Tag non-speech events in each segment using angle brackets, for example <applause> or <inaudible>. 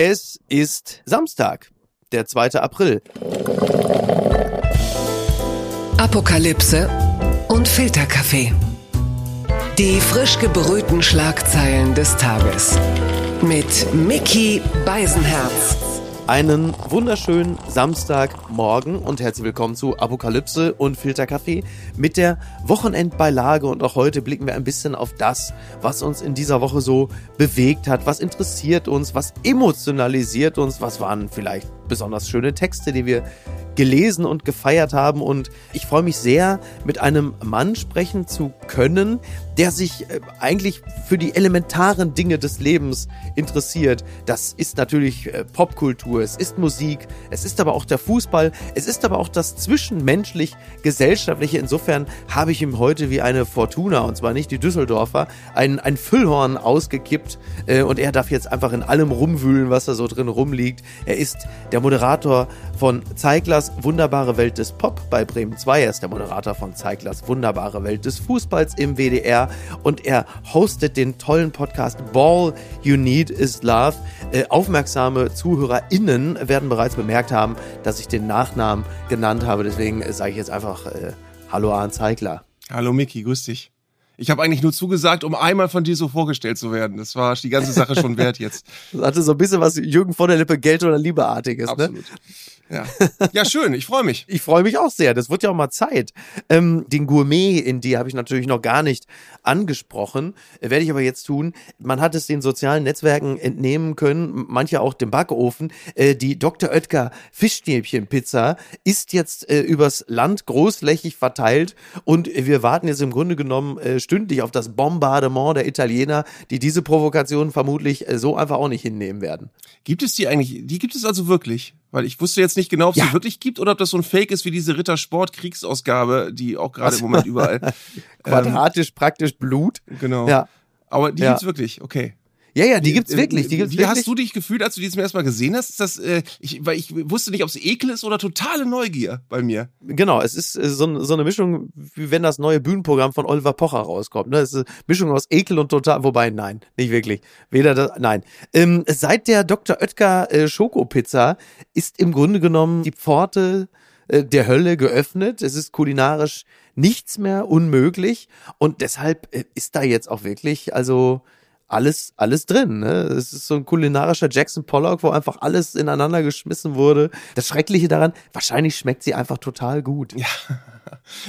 Es ist Samstag, der 2. April. Apokalypse und Filterkaffee. Die frisch gebrühten Schlagzeilen des Tages. Mit Mickey Beisenherz. Einen wunderschönen Samstagmorgen und herzlich willkommen zu Apokalypse und Filterkaffee mit der Wochenendbeilage. Und auch heute blicken wir ein bisschen auf das, was uns in dieser Woche so bewegt hat, was interessiert uns, was emotionalisiert uns, was waren vielleicht besonders schöne Texte, die wir gelesen und gefeiert haben. Und ich freue mich sehr, mit einem Mann sprechen zu können, der sich äh, eigentlich für die elementaren Dinge des Lebens interessiert. Das ist natürlich äh, Popkultur, es ist Musik, es ist aber auch der Fußball, es ist aber auch das zwischenmenschlich-gesellschaftliche. Insofern habe ich ihm heute wie eine Fortuna, und zwar nicht die Düsseldorfer, ein, ein Füllhorn ausgekippt äh, und er darf jetzt einfach in allem rumwühlen, was da so drin rumliegt. Er ist der Moderator von Zeiglers Wunderbare Welt des Pop bei Bremen 2. Er ist der Moderator von Zeiglers Wunderbare Welt des Fußballs im WDR und er hostet den tollen Podcast Ball You Need Is Love. Äh, aufmerksame ZuhörerInnen werden bereits bemerkt haben, dass ich den Nachnamen genannt habe. Deswegen sage ich jetzt einfach äh, Hallo Arndt Zeigler. Hallo Miki, grüß dich. Ich habe eigentlich nur zugesagt, um einmal von dir so vorgestellt zu werden. Das war die ganze Sache schon wert jetzt. <laughs> Das hatte so ein bisschen was Jürgen von der Lippe Geld oder Liebeartiges. Ne? Absolut. Ne? Ja. ja, schön, ich freue mich. <laughs> Ich freue mich auch sehr. Das wird ja auch mal Zeit. Ähm, den Gourmet in die habe ich natürlich noch gar nicht angesprochen. Werde ich aber jetzt tun. Man hat es den sozialen Netzwerken entnehmen können, manche auch dem Backofen. Äh, die Dr. Oetker Fischstäbchen-Pizza ist jetzt äh, übers Land großflächig verteilt und wir warten jetzt im Grunde genommen äh, stündlich auf das Bombardement der Italiener, die diese Provokation vermutlich äh, so einfach auch nicht hinnehmen werden. Gibt es die eigentlich? Die gibt es also wirklich? Weil ich wusste jetzt nicht genau, ob es ja. die wirklich gibt oder ob das so ein Fake ist wie diese Rittersport-Kriegsausgabe, die auch gerade im Moment überall. <laughs> Quadratisch ähm, praktisch Blut. Genau. Ja. Aber die ja. gibt's wirklich, okay. Ja, ja, die gibt's wirklich. Die gibt's Wie wirklich. hast du dich gefühlt, als du die zum ersten Mal gesehen hast? Ist das, äh, ich, weil ich wusste nicht, ob es Ekel ist oder totale Neugier bei mir. Genau, es ist äh, so, so eine Mischung, wie wenn das neue Bühnenprogramm von Oliver Pocher rauskommt. Ne? Es ist eine Mischung aus Ekel und total, wobei, nein, nicht wirklich. Weder das, nein. Ähm, seit der Dr. Oetker äh, Schokopizza ist im Grunde genommen die Pforte äh, der Hölle geöffnet. Es ist kulinarisch nichts mehr unmöglich und deshalb äh, ist da jetzt auch wirklich, also alles, alles drin. Ne? Es ist so ein kulinarischer Jackson Pollock, wo einfach alles ineinander geschmissen wurde. Das Schreckliche daran, wahrscheinlich schmeckt sie einfach total gut. Ja.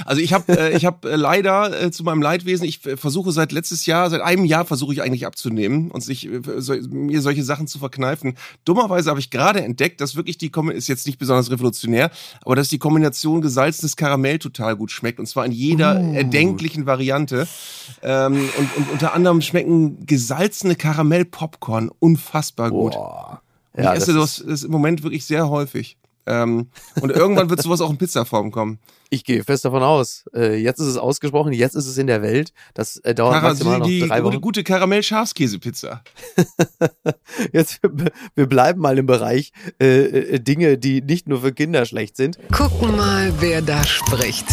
Also ich habe äh, ich hab äh, leider äh, zu meinem Leidwesen, ich äh, versuche seit letztes Jahr, seit einem Jahr versuche ich eigentlich abzunehmen und sich äh, so, mir solche Sachen zu verkneifen. Dummerweise habe ich gerade entdeckt, dass wirklich die ist jetzt nicht besonders revolutionär, aber dass die Kombination gesalzenes Karamell total gut schmeckt und zwar in jeder uh. erdenklichen Variante. Ähm, und, und unter anderem schmecken gesalzene Karamell-Popcorn unfassbar gut. Boah. Ja, ich esse das, das im Moment wirklich sehr häufig. Ähm, und irgendwann wird sowas auch in Pizzaform kommen. Ich gehe fest davon aus. Äh, jetzt ist es ausgesprochen, jetzt ist es in der Welt. Das äh, dauert Kara maximal noch die, drei Wochen. Die gute Karamell-Schafskäse-Pizza. <laughs> jetzt, wir bleiben mal im Bereich äh, äh, Dinge, die nicht nur für Kinder schlecht sind. Gucken mal, wer da spricht.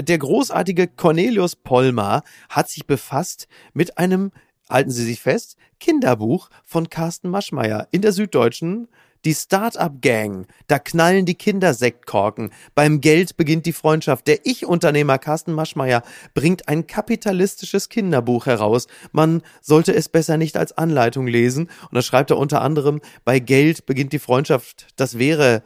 Der großartige Cornelius Pollmer hat sich befasst mit einem, halten Sie sich fest, Kinderbuch von Carsten Maschmeyer in der Süddeutschen die Start-up-Gang, da knallen die Kinder Sektkorken. Beim Geld beginnt die Freundschaft. Der Ich-Unternehmer Carsten Maschmeyer bringt ein kapitalistisches Kinderbuch heraus. Man sollte es besser nicht als Anleitung lesen. Und da schreibt er unter anderem, bei Geld beginnt die Freundschaft. Das wäre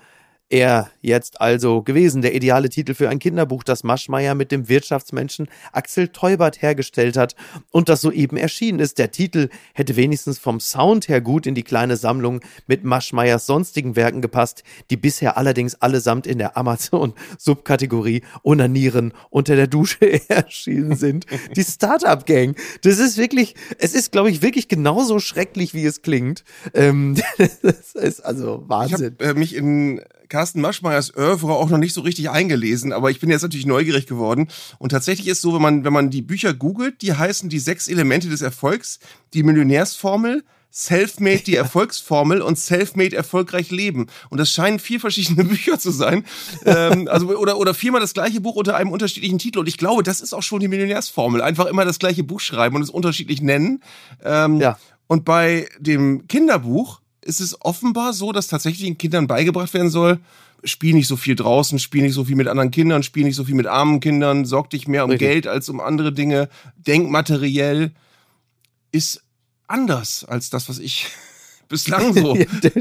er jetzt also gewesen, der ideale Titel für ein Kinderbuch, das Maschmeyer mit dem Wirtschaftsmenschen Axel Teubert hergestellt hat und das soeben erschienen ist. Der Titel hätte wenigstens vom Sound her gut in die kleine Sammlung mit Maschmeyers sonstigen Werken gepasst, die bisher allerdings allesamt in der Amazon-Subkategorie Onanieren unter der Dusche <laughs> erschienen sind. Die Startup Gang. Das ist wirklich, es ist, glaube ich, wirklich genauso schrecklich, wie es klingt. Ähm, <laughs> das ist also Wahnsinn. Ich habe äh, mich in Carsten Maschmeyers Oeuvre auch noch nicht so richtig eingelesen, aber ich bin jetzt natürlich neugierig geworden. Und tatsächlich ist so, wenn man, wenn man die Bücher googelt, die heißen die sechs Elemente des Erfolgs, die Millionärsformel, Selfmade die Erfolgsformel und Selfmade erfolgreich leben. Und das scheinen vier verschiedene <laughs> Bücher zu sein. ähm, also, oder, oder viermal das gleiche Buch unter einem unterschiedlichen Titel. Und ich glaube, das ist auch schon die Millionärsformel. Einfach immer das gleiche Buch schreiben und es unterschiedlich nennen. Ähm, ja. Und bei dem Kinderbuch ist es offenbar so, dass tatsächlich den Kindern beigebracht werden soll, spiel nicht so viel draußen, spiel nicht so viel mit anderen Kindern, spiel nicht so viel mit armen Kindern, sorg dich mehr um Richtig. Geld als um andere Dinge, denk materiell, ist anders als das, was ich bislang so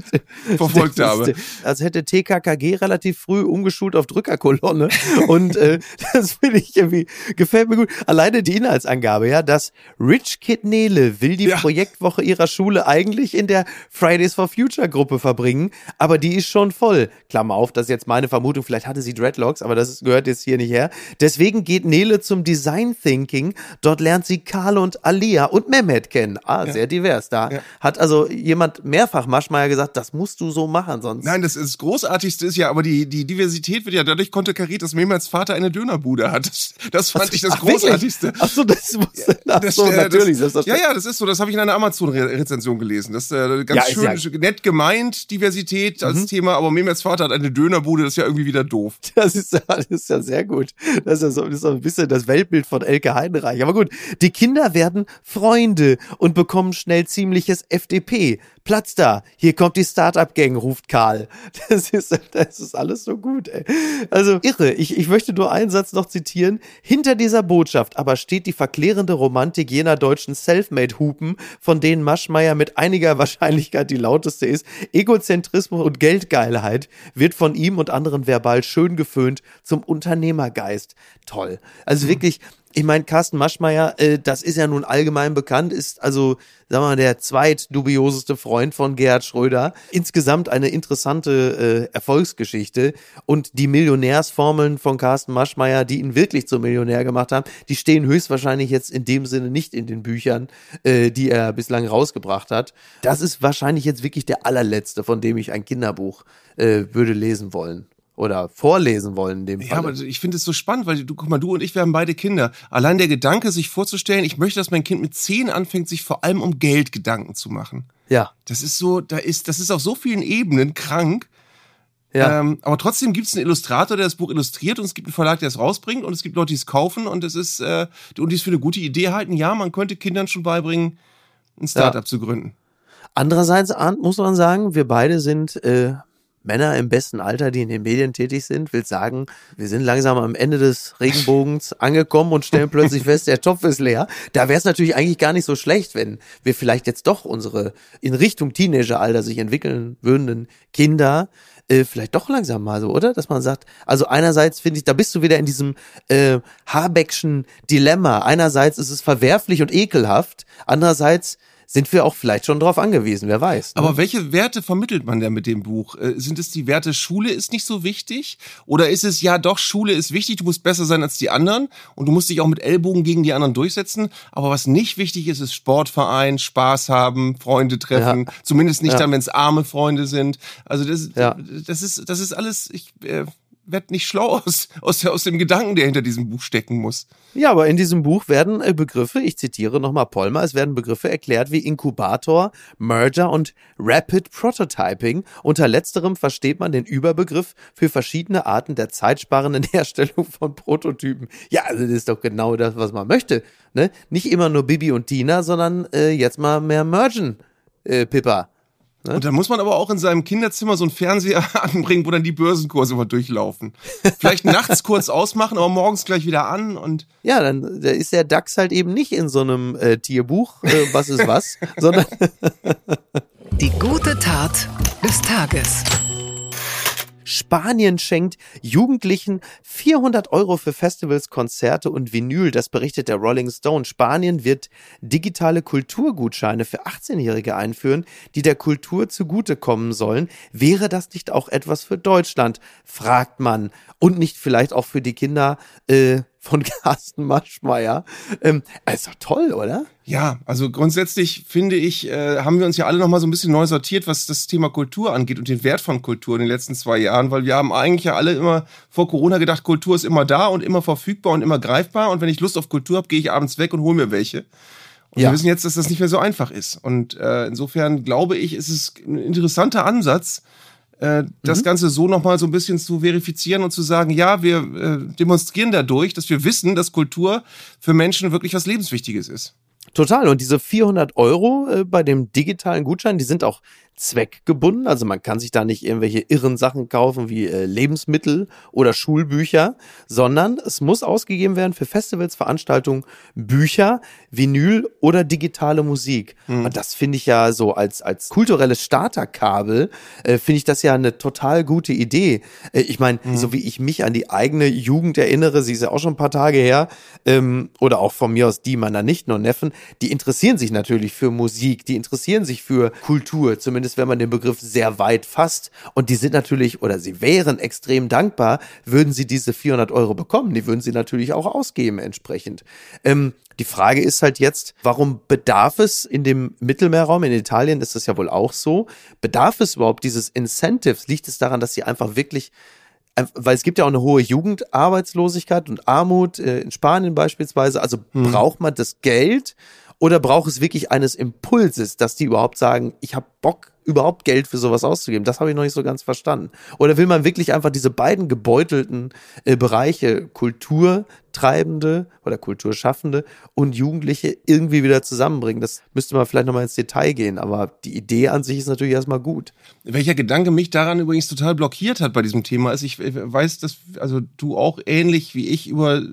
<laughs> verfolgt Das habe. als hätte TKKG relativ früh umgeschult auf Drückerkolonne. <laughs> Und äh, das finde ich irgendwie, gefällt mir gut. Alleine die Inhaltsangabe, ja, dass Rich Kid Nele will die Ja. Projektwoche ihrer Schule eigentlich in der Fridays for Future Gruppe verbringen, aber die ist schon voll. Klammer auf, das ist jetzt meine Vermutung, vielleicht hatte sie Dreadlocks, aber das gehört jetzt hier nicht her. Deswegen geht Nele zum Design Thinking. Dort lernt sie Karl und Alia und Mehmet kennen. Ah, sehr divers. Da Ja. hat also jemand mehrfach Maschmeyer gesagt, das musst du so machen, sonst. Nein, das, ist das Großartigste ist ja, aber die, die Diversität wird ja dadurch konterkariert, dass Mehmets Vater eine Dönerbude hat. Das, das fand ich das Ach? Großartigste. Ach so, das muss, ach Das, so, äh, natürlich. Das, Das, ja, ja, das ist so. Das habe ich in einer Amazon-Rezension gelesen. Das ist äh, ganz Ja, schön, nett gemeint, Diversität Mhm. als Thema, aber Mehmets Vater hat eine Dönerbude, das ist ja irgendwie wieder doof. <laughs> Das ist, ja- das ist ja sehr gut. Das ist ja so, das ist so ein bisschen das Weltbild von Elke Heidenreich. Aber gut, die Kinder werden Freunde und bekommen schnell ziemliches FDP. Platz da. Hier kommt die Startup-Gang, ruft Karl. <laughs> Das ist, das ist alles so gut, ey. Also irre. Ich, ich möchte nur einen Satz noch zitieren. Hinter dieser Botschaft aber steht die verklärende Romantik jener deutschen Selfmade-Hupen, von denen Maschmeyer mit einiger Wahrscheinlichkeit die lauteste ist. Egozentrismus und Geldgeilheit wird von ihm und anderen verbal schön geföhnt zum Unternehmergeist. Toll. Also wirklich, ich meine, Carsten Maschmeyer, äh, das ist ja nun allgemein bekannt, ist also, sagen wir mal, der zweitdubioseste Freund von Gerhard Schröder. Insgesamt eine interessante äh, Erfolgsgeschichte. Und die Millionärsformeln von Carsten Maschmeyer, die ihn wirklich zum Millionär gemacht haben, die stehen höchstwahrscheinlich jetzt in dem Sinne nicht in den Büchern, äh, die er bislang rausgebracht hat. Das ist wahrscheinlich jetzt wirklich der allerletzte, von dem ich ein Kinderbuch äh, würde lesen wollen. Oder vorlesen wollen in dem Fall. Ja, aber ich finde es so spannend, weil du, guck mal, du und ich, wir haben beide Kinder. Allein der Gedanke, sich vorzustellen, ich möchte, dass mein Kind mit zehn anfängt, sich vor allem um Geld Gedanken zu machen. ja. Das ist so, da ist, das ist auf so vielen Ebenen krank. Ja. Ähm, aber trotzdem gibt es einen Illustrator, der das Buch illustriert und es gibt einen Verlag, der es rausbringt und es gibt Leute, die es kaufen und es ist äh, und die es für eine gute Idee halten. Ja, man könnte Kindern schon beibringen, ein Startup zu gründen. Andererseits muss man sagen, wir beide sind äh, Männer im besten Alter, die in den Medien tätig sind, will sagen, wir sind langsam am Ende des Regenbogens <laughs> angekommen und stellen plötzlich fest, der Topf ist leer. Da wäre es natürlich eigentlich gar nicht so schlecht, wenn wir vielleicht jetzt doch unsere in Richtung Teenageralter sich entwickeln würden Kinder äh, vielleicht doch langsam mal so, oder? Dass man sagt, also einerseits finde ich, da bist du wieder in diesem äh, Habeckschen Dilemma. Einerseits ist es verwerflich und ekelhaft, andererseits sind wir auch vielleicht schon drauf angewiesen, wer weiß. ne? Aber welche Werte vermittelt man denn mit dem Buch? Äh, sind es die Werte, Schule ist nicht so wichtig? Oder ist es, ja doch, Schule ist wichtig, du musst besser sein als die anderen und du musst dich auch mit Ellbogen gegen die anderen durchsetzen? Aber was nicht wichtig ist, ist Sportverein, Spaß haben, Freunde treffen. Zumindest nicht Ja. dann, wenn es arme Freunde sind. Also das, Ja. das, ist, das ist alles, ich äh, werd nicht schlau aus, aus, aus dem Gedanken, der hinter diesem Buch stecken muss. Ja, aber in diesem Buch werden äh, Begriffe, ich zitiere nochmal Polmer, es werden Begriffe erklärt wie Inkubator, Merger und Rapid Prototyping. Unter letzterem versteht man den Überbegriff für verschiedene Arten der zeitsparenden <laughs> Herstellung von Prototypen. Ja, also das ist doch genau das, was man möchte. Ne? Nicht immer nur Bibi und Tina, sondern äh, jetzt mal mehr Mergen, äh, Pippa. Und dann muss man aber auch in seinem Kinderzimmer so einen Fernseher <laughs> anbringen, wo dann die Börsenkurse immer durchlaufen. Vielleicht nachts <laughs> kurz ausmachen, aber morgens gleich wieder an und Ja, dann da ist der DAX halt eben nicht in so einem äh, Tierbuch, äh, was ist was, sondern <laughs> Die gute Tat des Tages. Spanien schenkt Jugendlichen 400 Euro für Festivals, Konzerte und Vinyl. Das berichtet der Rolling Stone. Spanien wird digitale Kulturgutscheine für 18-Jährige einführen, die der Kultur zugutekommen sollen. Wäre das nicht auch etwas für Deutschland? Fragt man. Und nicht vielleicht auch für die Kinder äh, von <laughs> Carsten Maschmeyer. Ähm, ist doch toll, oder? Ja, also grundsätzlich finde ich, äh, haben wir uns ja alle noch mal so ein bisschen neu sortiert, was das Thema Kultur angeht und den Wert von Kultur in den letzten zwei Jahren, weil wir haben eigentlich ja alle immer vor Corona gedacht, Kultur ist immer da und immer verfügbar und immer greifbar und wenn ich Lust auf Kultur habe, gehe ich abends weg und hole mir welche. Und Ja. wir wissen jetzt, dass das nicht mehr so einfach ist. Und äh, insofern glaube ich, ist es ein interessanter Ansatz, äh, das Ganze so nochmal so ein bisschen zu verifizieren und zu sagen, ja, wir äh, demonstrieren dadurch, dass wir wissen, dass Kultur für Menschen wirklich was Lebenswichtiges ist. Total. Und diese 400 Euro äh, bei dem digitalen Gutschein, die sind auch zweckgebunden. Also man kann sich da nicht irgendwelche irren Sachen kaufen wie äh, Lebensmittel oder Schulbücher, sondern es muss ausgegeben werden für Festivals, Veranstaltungen, Bücher, Vinyl oder digitale Musik. Mhm. Und das finde ich ja so als, als kulturelles Starterkabel, äh, finde ich das ja eine total gute Idee. Äh, ich meine, mhm. so wie ich mich an die eigene Jugend erinnere, sie ist ja auch schon ein paar Tage her, ähm, oder auch von mir aus die meiner Nichten und Neffen, die interessieren sich natürlich für Musik, die interessieren sich für Kultur, zumindest wenn man den Begriff sehr weit fasst. Und die sind natürlich, oder sie wären extrem dankbar, würden sie diese 400 Euro bekommen. Die würden sie natürlich auch ausgeben entsprechend. Ähm, die Frage ist halt jetzt, warum bedarf es in dem Mittelmeerraum, in Italien ist das ja wohl auch so, bedarf es überhaupt dieses Incentives? Liegt es daran, dass sie einfach wirklich weil es gibt ja auch eine hohe Jugendarbeitslosigkeit und Armut äh, in Spanien beispielsweise. Also hm. braucht man das Geld oder braucht es wirklich eines Impulses, dass die überhaupt sagen, ich habe Bock überhaupt Geld für sowas auszugeben? Das habe ich noch nicht so ganz verstanden. Oder will man wirklich einfach diese beiden gebeutelten äh, Bereiche Kulturtreibende oder Kulturschaffende und Jugendliche irgendwie wieder zusammenbringen? Das müsste man vielleicht nochmal ins Detail gehen, aber die Idee an sich ist natürlich erstmal gut. Welcher Gedanke mich daran übrigens total blockiert hat bei diesem Thema ist, ich weiß, dass also du auch ähnlich wie ich über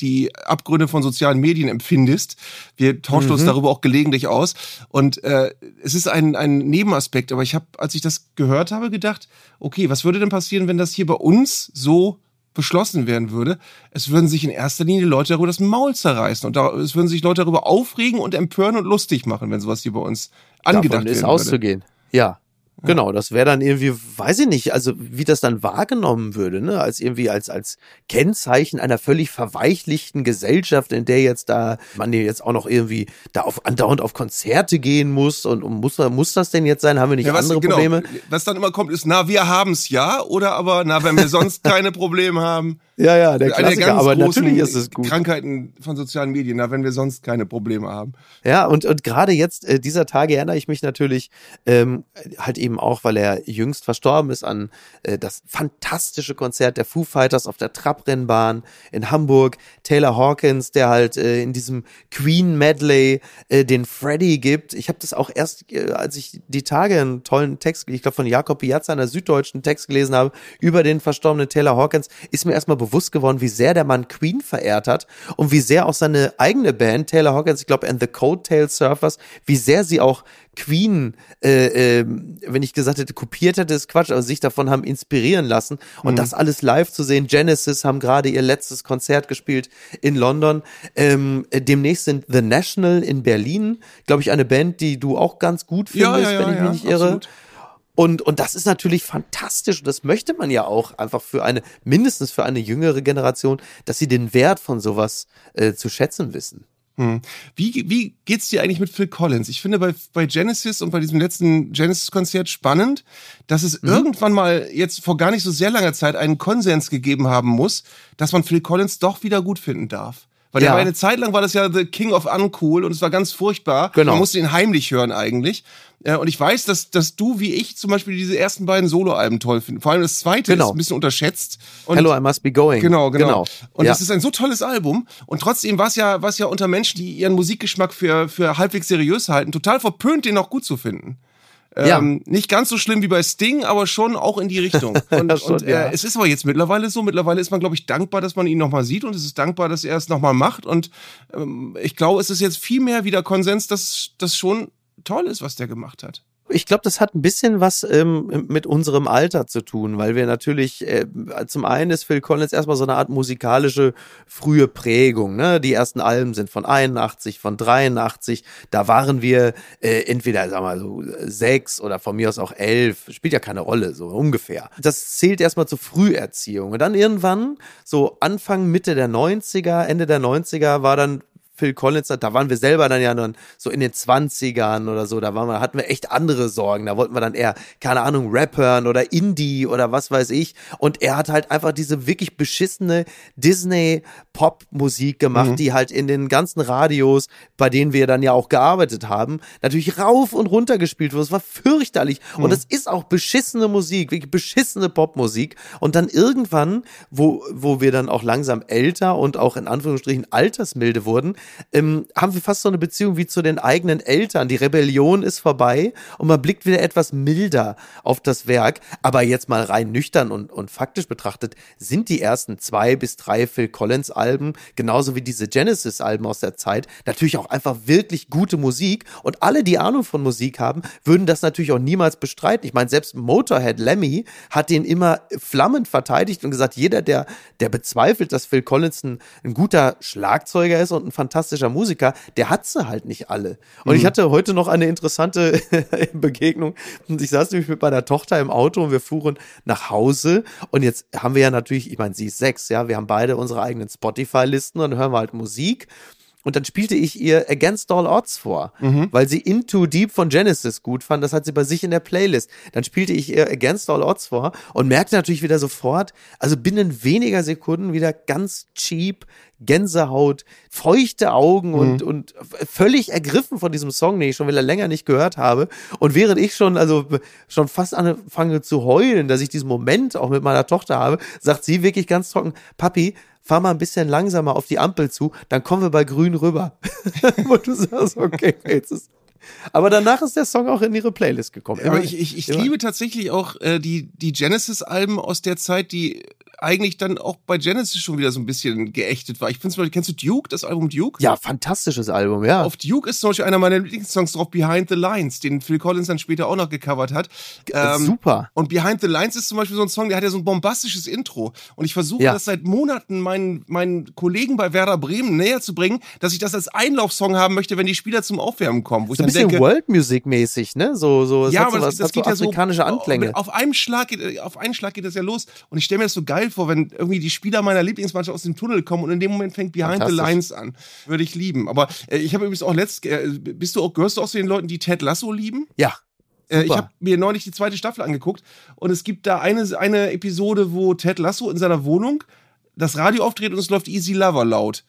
die Abgründe von sozialen Medien empfindest. Wir tauschen mhm. uns darüber auch gelegentlich aus und äh, es ist ein, ein Nebenaspekt Aspekt, aber ich habe, als ich das gehört habe, gedacht, okay, was würde denn passieren, wenn das hier bei uns so beschlossen werden würde? Es würden sich in erster Linie Leute darüber das Maul zerreißen und da, es würden sich Leute darüber aufregen und empören und lustig machen, wenn sowas hier bei uns angedacht Davon ist würde. auszugehen. Ja, Genau, das wäre dann irgendwie, weiß ich nicht, also wie das dann wahrgenommen würde, ne, als irgendwie als als Kennzeichen einer völlig verweichlichten Gesellschaft, in der jetzt da man jetzt auch noch irgendwie da auf andauernd auf Konzerte gehen muss und, und muss muss das denn jetzt sein? Haben wir nicht ja, was, andere genau, Probleme? Was dann immer kommt, ist na wir haben's ja oder aber na wenn wir sonst <laughs> keine Probleme haben. Ja, ja, der Klassiker, der aber natürlich ist es gut. Krankheiten von sozialen Medien, na, wenn wir sonst keine Probleme haben. Ja, und, und gerade jetzt, äh, dieser Tage erinnere ich mich natürlich ähm, halt eben auch, weil er jüngst verstorben ist, an äh, das fantastische Konzert der Foo Fighters auf der Trabrennbahn in Hamburg. Taylor Hawkins, der halt äh, in diesem Queen Medley äh, den Freddy gibt. Ich habe das auch erst, äh, als ich die Tage einen tollen Text, ich glaube von Jakob Piazza, einer süddeutschen Text gelesen habe, über den verstorbenen Taylor Hawkins, ist mir erstmal bewusst geworden, wie sehr der Mann Queen verehrt hat und wie sehr auch seine eigene Band, Taylor Hawkins, ich glaube, and the Coattail Surfers, wie sehr sie auch Queen, äh, äh, wenn ich gesagt hätte, kopiert hätte, ist Quatsch, aber sich davon haben inspirieren lassen. Und mhm. das alles live zu sehen. Genesis haben gerade ihr letztes Konzert gespielt in London. Ähm, demnächst sind The National in Berlin, glaube ich, eine Band, die du auch ganz gut findest, ja, ja, ja, wenn ich mich nicht irre. Absolut. Und, und das ist natürlich fantastisch. Und das möchte man ja auch einfach für eine, mindestens für eine jüngere Generation, dass sie den Wert von sowas äh, zu schätzen wissen. Hm. Wie, wie geht's dir eigentlich mit Phil Collins? Ich finde bei, bei Genesis und bei diesem letzten Genesis-Konzert spannend, dass es mhm. irgendwann mal jetzt vor gar nicht so sehr langer Zeit einen Konsens gegeben haben muss, dass man Phil Collins doch wieder gut finden darf. Weil ja. der war eine Zeit lang war das ja The King of Uncool und es war ganz furchtbar. Genau. Man musste ihn heimlich hören eigentlich. Äh, und ich weiß, dass, dass du wie ich zum Beispiel diese ersten beiden Soloalben toll findest. Vor allem das zweite genau. ist ein bisschen unterschätzt. Und Hello, I Must Be Going. Genau, genau. genau. Und ja. das ist ein so tolles Album. Und trotzdem war es ja, war es ja unter Menschen, die ihren Musikgeschmack für, für halbwegs seriös halten, total verpönt, den auch gut zu finden. Ja. Ähm, nicht ganz so schlimm wie bei Sting, aber schon auch in die Richtung. <laughs> Und, schon, und äh, ja. es ist aber jetzt mittlerweile so, mittlerweile ist man, glaube ich, dankbar, dass man ihn nochmal sieht und es ist dankbar, dass er es nochmal macht. Und ähm, ich glaube, es ist jetzt viel mehr wieder Konsens, dass das schon toll ist, was der gemacht hat. Ich glaube, das hat ein bisschen was ähm, mit unserem Alter zu tun, weil wir natürlich, äh, zum einen ist Phil Collins erstmal so eine Art musikalische frühe Prägung. Ne? Die ersten Alben sind von 81, von 83. Da waren wir äh, entweder, wir mal, so sechs oder von mir aus auch elf. Spielt ja keine Rolle, so ungefähr. Das zählt erstmal zur Früherziehung. Und dann irgendwann, so Anfang, Mitte der 90er, Ende der 90er, war dann Phil Collins hat, da waren wir selber dann ja dann so in den 20ern oder so, da waren wir, hatten wir echt andere Sorgen. Da wollten wir dann eher, keine Ahnung, Rap hören oder Indie oder was weiß ich. Und er hat halt einfach diese wirklich beschissene Disney-Pop-Musik gemacht, mhm. die halt in den ganzen Radios, bei denen wir dann ja auch gearbeitet haben, natürlich rauf und runter gespielt wurde. Es war fürchterlich. Mhm. Und es ist auch beschissene Musik, wirklich beschissene Popmusik. Und dann irgendwann, wo, wo wir dann auch langsam älter und auch in Anführungsstrichen altersmilde wurden, ähm, haben wir fast so eine Beziehung wie zu den eigenen Eltern. Die Rebellion ist vorbei und man blickt wieder etwas milder auf das Werk. Aber jetzt mal rein nüchtern und, und faktisch betrachtet, sind die ersten zwei bis drei Phil Collins Alben, genauso wie diese Genesis Alben aus der Zeit, natürlich auch einfach wirklich gute Musik. Und alle, die Ahnung von Musik haben, würden das natürlich auch niemals bestreiten. Ich meine, selbst Motorhead Lemmy hat den immer flammend verteidigt und gesagt, jeder, der, der bezweifelt, dass Phil Collins ein, ein guter Schlagzeuger ist und ein fantastischer Musiker, der hat sie halt nicht alle. Und mhm. ich hatte heute noch eine interessante <laughs> Begegnung. Ich saß nämlich mit meiner Tochter im Auto und wir fuhren nach Hause. Und jetzt haben wir ja natürlich, ich meine, sie ist sechs, ja, wir haben beide unsere eigenen Spotify-Listen und hören wir halt Musik. Und dann spielte ich ihr Against All Odds vor, mhm. weil sie Into Deep von Genesis gut fand. Das hat sie bei sich in der Playlist. Dann spielte ich ihr Against All Odds vor und merkte natürlich wieder sofort, also binnen weniger Sekunden wieder ganz cheap, Gänsehaut, feuchte Augen und, mhm. und völlig ergriffen von diesem Song, den ich schon wieder länger nicht gehört habe. Und während ich schon, also schon fast anfange zu heulen, dass ich diesen Moment auch mit meiner Tochter habe, sagt sie wirklich ganz trocken, Papi, fahr mal ein bisschen langsamer auf die Ampel zu, dann kommen wir bei grün rüber. <laughs> Und du sagst, okay, jetzt ist aber danach ist der Song auch in ihre Playlist gekommen. Aber ich, ich, ich liebe tatsächlich auch äh, die, die Genesis-Alben aus der Zeit, die eigentlich dann auch bei Genesis schon wieder so ein bisschen geächtet war. Ich finde zum Beispiel, kennst du Duke, das Album Duke? Ja, fantastisches Album, ja. Auf Duke ist zum Beispiel einer meiner Lieblingssongs drauf, Behind the Lines, den Phil Collins dann später auch noch gecovert hat. Ähm, Super. Und Behind the Lines ist zum Beispiel so ein Song, der hat ja so ein bombastisches Intro. Und ich versuche ja. das seit Monaten meinen, meinen Kollegen bei Werder Bremen näher zu bringen, dass ich das als Einlaufsong haben möchte, wenn die Spieler zum Aufwärmen kommen. Wo so ich ein bisschen denke, World Music mäßig, ne? So, so, ja, aber so, das, das geht so ja so afrikanische Anklänge. Auf einem Schlag geht, auf einen Schlag geht das ja los. Und ich stelle mir das so geil vor, wenn irgendwie die Spieler meiner Lieblingsmannschaft aus dem Tunnel kommen und in dem Moment fängt Behind the Lines an. Würde ich lieben. Aber äh, ich habe übrigens auch letzt, äh, bist du auch, gehörst du auch zu den Leuten, die Ted Lasso lieben? Ja. Äh, ich habe mir neulich die zweite Staffel angeguckt und es gibt da eine, eine Episode, wo Ted Lasso in seiner Wohnung das Radio aufdreht und es läuft Easy Lover laut.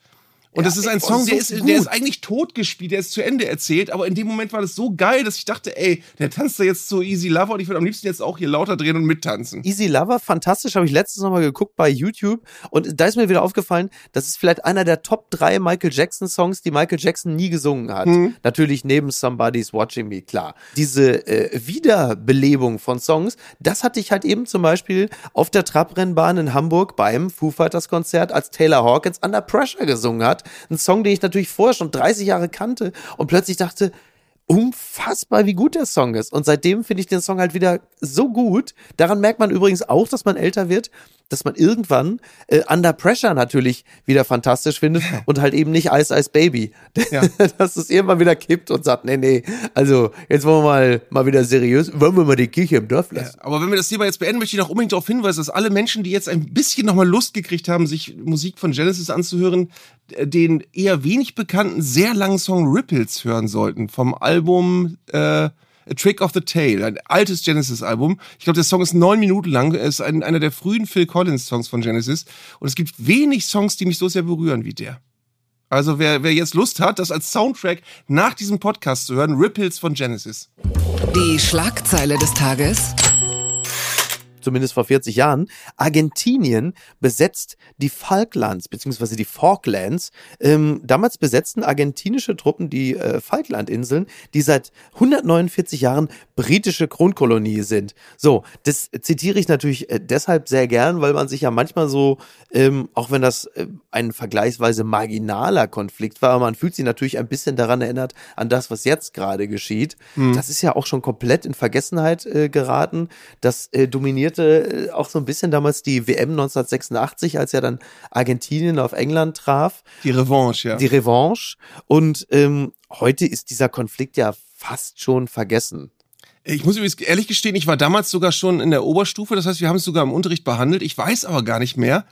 Und ja, das ist ein Song, der, ist, der ist eigentlich tot gespielt, der ist zu Ende erzählt, aber in dem Moment war das so geil, dass ich dachte, ey, der tanzt da jetzt so Easy Lover und ich würde am liebsten jetzt auch hier lauter drehen und mittanzen. Easy Lover, fantastisch, habe ich letztes Mal geguckt bei YouTube und da ist mir wieder aufgefallen, das ist vielleicht einer der Top drei Michael Jackson Songs, die Michael Jackson nie gesungen hat. Hm. Natürlich neben Somebody's Watching Me, klar. Diese äh, Wiederbelebung von Songs, das hatte ich halt eben zum Beispiel auf der Trabrennbahn in Hamburg beim Foo Fighters Konzert, als Taylor Hawkins Under Pressure gesungen hat hat. Ein Song, den ich natürlich vorher schon 30 Jahre kannte und plötzlich dachte, unfassbar, wie gut der Song ist. Und seitdem finde ich den Song halt wieder so gut. Daran merkt man übrigens auch, dass man älter wird, dass man irgendwann äh, Under Pressure natürlich wieder fantastisch findet und halt eben nicht Ice Ice Baby. Ja. <laughs> dass es irgendwann wieder kippt und sagt, nee, nee, also jetzt wollen wir mal, mal wieder seriös, wollen wir mal die Kirche im Dorf lassen. Ja, aber wenn wir das Thema jetzt beenden, möchte ich noch unbedingt darauf hinweisen, dass alle Menschen, die jetzt ein bisschen nochmal Lust gekriegt haben, sich Musik von Genesis anzuhören, den eher wenig bekannten, sehr langen Song Ripples hören sollten vom Album äh, A Trick of the Tail, ein altes Genesis-Album. Ich glaube, der Song ist neun Minuten lang, er ist ein, einer der frühen Phil Collins-Songs von Genesis. Und es gibt wenig Songs, die mich so sehr berühren wie der. Also wer, wer jetzt Lust hat, das als Soundtrack nach diesem Podcast zu hören, Ripples von Genesis. Die Schlagzeile des Tages zumindest vor 40 Jahren, Argentinien besetzt die Falklands beziehungsweise die Falklands. Ähm, damals besetzten argentinische Truppen die äh, Falklandinseln, die seit 149 Jahren britische Kronkolonie sind. So, das zitiere ich natürlich äh, deshalb sehr gern, weil man sich ja manchmal so, ähm, auch wenn das äh, ein vergleichsweise marginaler Konflikt war, man fühlt sich natürlich ein bisschen daran erinnert an das, was jetzt gerade geschieht. Hm. Das ist ja auch schon komplett in Vergessenheit äh, geraten. Das äh, dominiert dominierte äh, auch so ein bisschen damals die WM 1986, als ja dann Argentinien auf England traf. Die Revanche, ja. Die Revanche. Und ähm, heute ist dieser Konflikt ja fast schon vergessen. Ich muss übrigens ehrlich gestehen, ich war damals sogar schon in der Oberstufe, das heißt, wir haben es sogar im Unterricht behandelt. Ich weiß aber gar nicht mehr,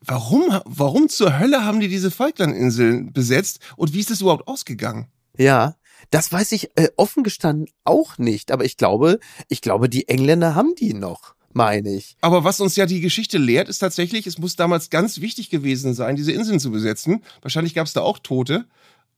warum, warum zur Hölle haben die diese Falklandinseln besetzt und wie ist das überhaupt ausgegangen? Ja, das weiß ich äh, offen gestanden auch nicht, aber ich glaube, ich glaube, die Engländer haben die noch meine ich. Aber was uns ja die Geschichte lehrt, ist tatsächlich, es muss damals ganz wichtig gewesen sein, diese Inseln zu besetzen. Wahrscheinlich gab es da auch Tote.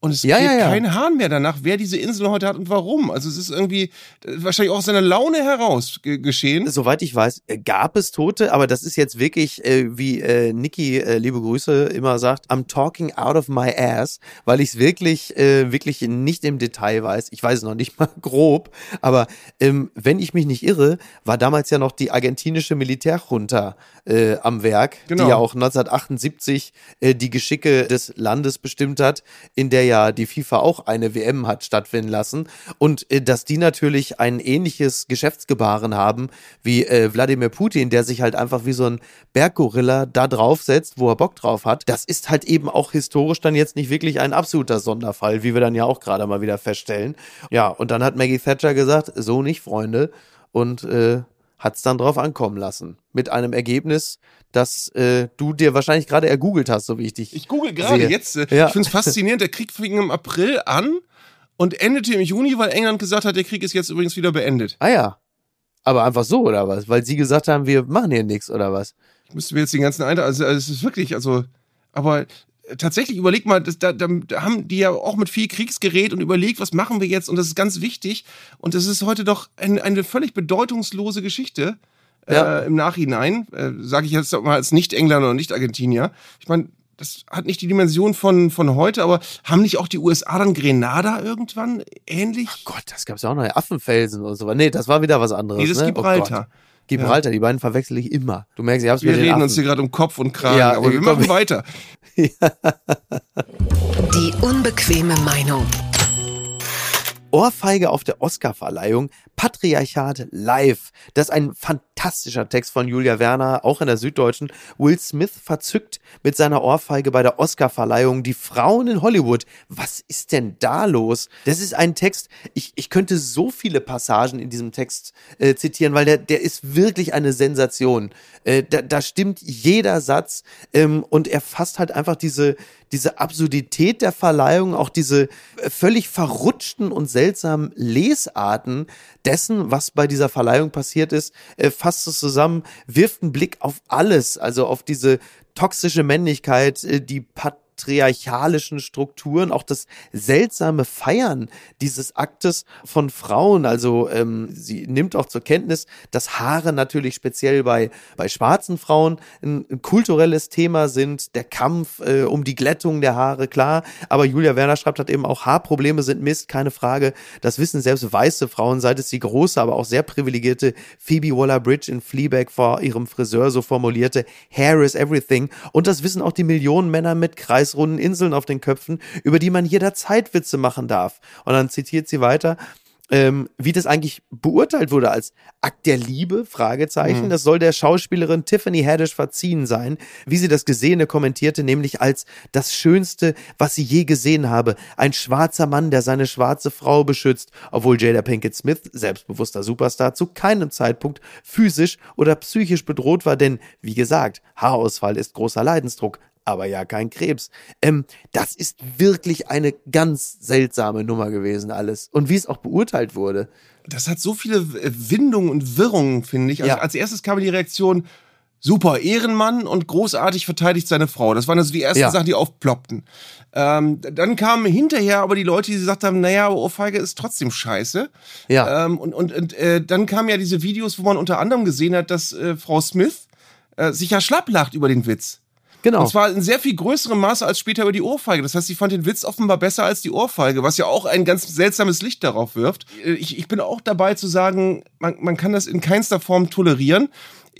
Und es Ja, geht ja, ja. kein Hahn mehr danach, wer diese Insel heute hat und warum. Also es ist irgendwie äh, wahrscheinlich auch aus seiner Laune heraus ge geschehen. Soweit ich weiß, äh, gab es Tote, aber das ist jetzt wirklich, äh, wie äh, Niki, äh, liebe Grüße, immer sagt, I'm talking out of my ass, weil ich es wirklich, äh, wirklich nicht im Detail weiß. Ich weiß es noch nicht <laughs> mal grob, aber ähm, wenn ich mich nicht irre, war damals ja noch die argentinische Militärjunta äh, am Werk, Genau. die ja auch 1978 äh, die Geschicke des Landes bestimmt hat, in der ja die FIFA auch eine WM hat stattfinden lassen. Und äh, dass die natürlich ein ähnliches Geschäftsgebaren haben wie äh, Wladimir Putin, der sich halt einfach wie so ein Berggorilla da draufsetzt, wo er Bock drauf hat, das ist halt eben auch historisch dann jetzt nicht wirklich ein absoluter Sonderfall, wie wir dann ja auch gerade mal wieder feststellen. Ja, und dann hat Maggie Thatcher gesagt, so nicht, Freunde. Und äh, hat es dann drauf ankommen lassen. Mit einem Ergebnis, das äh, du dir wahrscheinlich gerade ergoogelt hast, so wie ich dich. Ich google gerade jetzt. Äh, Ja. Ich finde es faszinierend. Der Krieg fing im April an und endete im Juni, weil England gesagt hat, der Krieg ist jetzt übrigens wieder beendet. ah ja. Aber einfach so, oder was? Weil sie gesagt haben, wir machen hier nichts, oder was? Ich müsste mir jetzt den ganzen Eindruck, also, also es ist wirklich, also, aber tatsächlich überleg mal, das, da, da, haben die ja auch mit viel Kriegsgerät und überlegt, was machen wir jetzt und das ist ganz wichtig und das ist heute doch ein, eine völlig bedeutungslose Geschichte Ja. äh, im Nachhinein, äh, sage ich jetzt mal als Nicht-Engländer und Nicht-Argentinier. Ich meine, das hat nicht die Dimension von, von heute, aber haben nicht auch die USA dann Grenada irgendwann ähnlich? Gott, das gab's ja auch noch, Affenfelsen und so. Nee, das war wieder was anderes. Ist ne? Gibraltar. Oh Gibraltar, die beiden verwechsel ich immer. Du merkst, ich hab's wir reden uns hier gerade um Kopf und Kragen, Ja, aber wir machen weiter. <laughs> Die unbequeme Meinung. Ohrfeige auf der Oscarverleihung, Patriarchat live. Das ist ein fantastischer Text von Julia Werner, auch in der Süddeutschen. Will Smith verzückt mit seiner Ohrfeige bei der Oscarverleihung die Frauen in Hollywood. Was ist denn da los? Das ist ein Text, ich, ich könnte so viele Passagen in diesem Text äh, zitieren, weil der, der ist wirklich eine Sensation. Äh, da, da stimmt jeder Satz ähm, und er fasst halt einfach diese, diese Absurdität der Verleihung, auch diese äh, völlig verrutschten und seltsamen Lesarten dessen, was bei dieser Verleihung passiert ist, äh, fasst es zusammen, wirft einen Blick auf alles, also auf diese toxische Männlichkeit, äh, die patriarchalischen Strukturen, auch das seltsame Feiern dieses Aktes von Frauen. Also ähm, sie nimmt auch zur Kenntnis, dass Haare natürlich speziell bei, bei schwarzen Frauen ein, ein kulturelles Thema sind, der Kampf äh, um die Glättung der Haare, klar. Aber Julia Werner schreibt halt eben auch, Haarprobleme sind Mist, keine Frage. Das wissen selbst weiße Frauen, seit es die große, aber auch sehr privilegierte Phoebe Waller-Bridge in Fleabag vor ihrem Friseur so formulierte, Hair is everything. Und das wissen auch die Millionen Männer mit kreisrunden Inseln auf den Köpfen, über die man jederzeit Witze machen darf. Und dann zitiert sie weiter, ähm, wie das eigentlich beurteilt wurde als Akt der Liebe, Fragezeichen. Das soll der Schauspielerin Tiffany Haddish verziehen sein, wie sie das Gesehene kommentierte, nämlich als das Schönste, was sie je gesehen habe. Ein schwarzer Mann, der seine schwarze Frau beschützt, obwohl Jada Pinkett Smith, selbstbewusster Superstar, zu keinem Zeitpunkt physisch oder psychisch bedroht war, denn, wie gesagt, Haarausfall ist großer Leidensdruck aber ja kein Krebs. Ähm, das ist wirklich eine ganz seltsame Nummer gewesen alles. Und wie es auch beurteilt wurde. das hat so viele Windungen und Wirrungen, finde ich. Also Ja. als erstes kam die Reaktion, super, Ehrenmann und großartig verteidigt seine Frau. Das waren also die ersten Ja. Sachen, die aufploppten. Ähm, dann kamen hinterher aber die Leute, die gesagt haben, naja, Ohrfeige ist trotzdem scheiße. Ja. Ähm, und und, und äh, dann kamen ja diese Videos, wo man unter anderem gesehen hat, dass äh, Frau Smith äh, sich ja schlapp lacht über den Witz. Genau. Und zwar in sehr viel größerem Maße als später über die Ohrfeige. Das heißt, sie fand den Witz offenbar besser als die Ohrfeige, was ja auch ein ganz seltsames Licht darauf wirft. Äh, Ich, ich bin auch dabei zu sagen, man, man kann das in keinster Form tolerieren.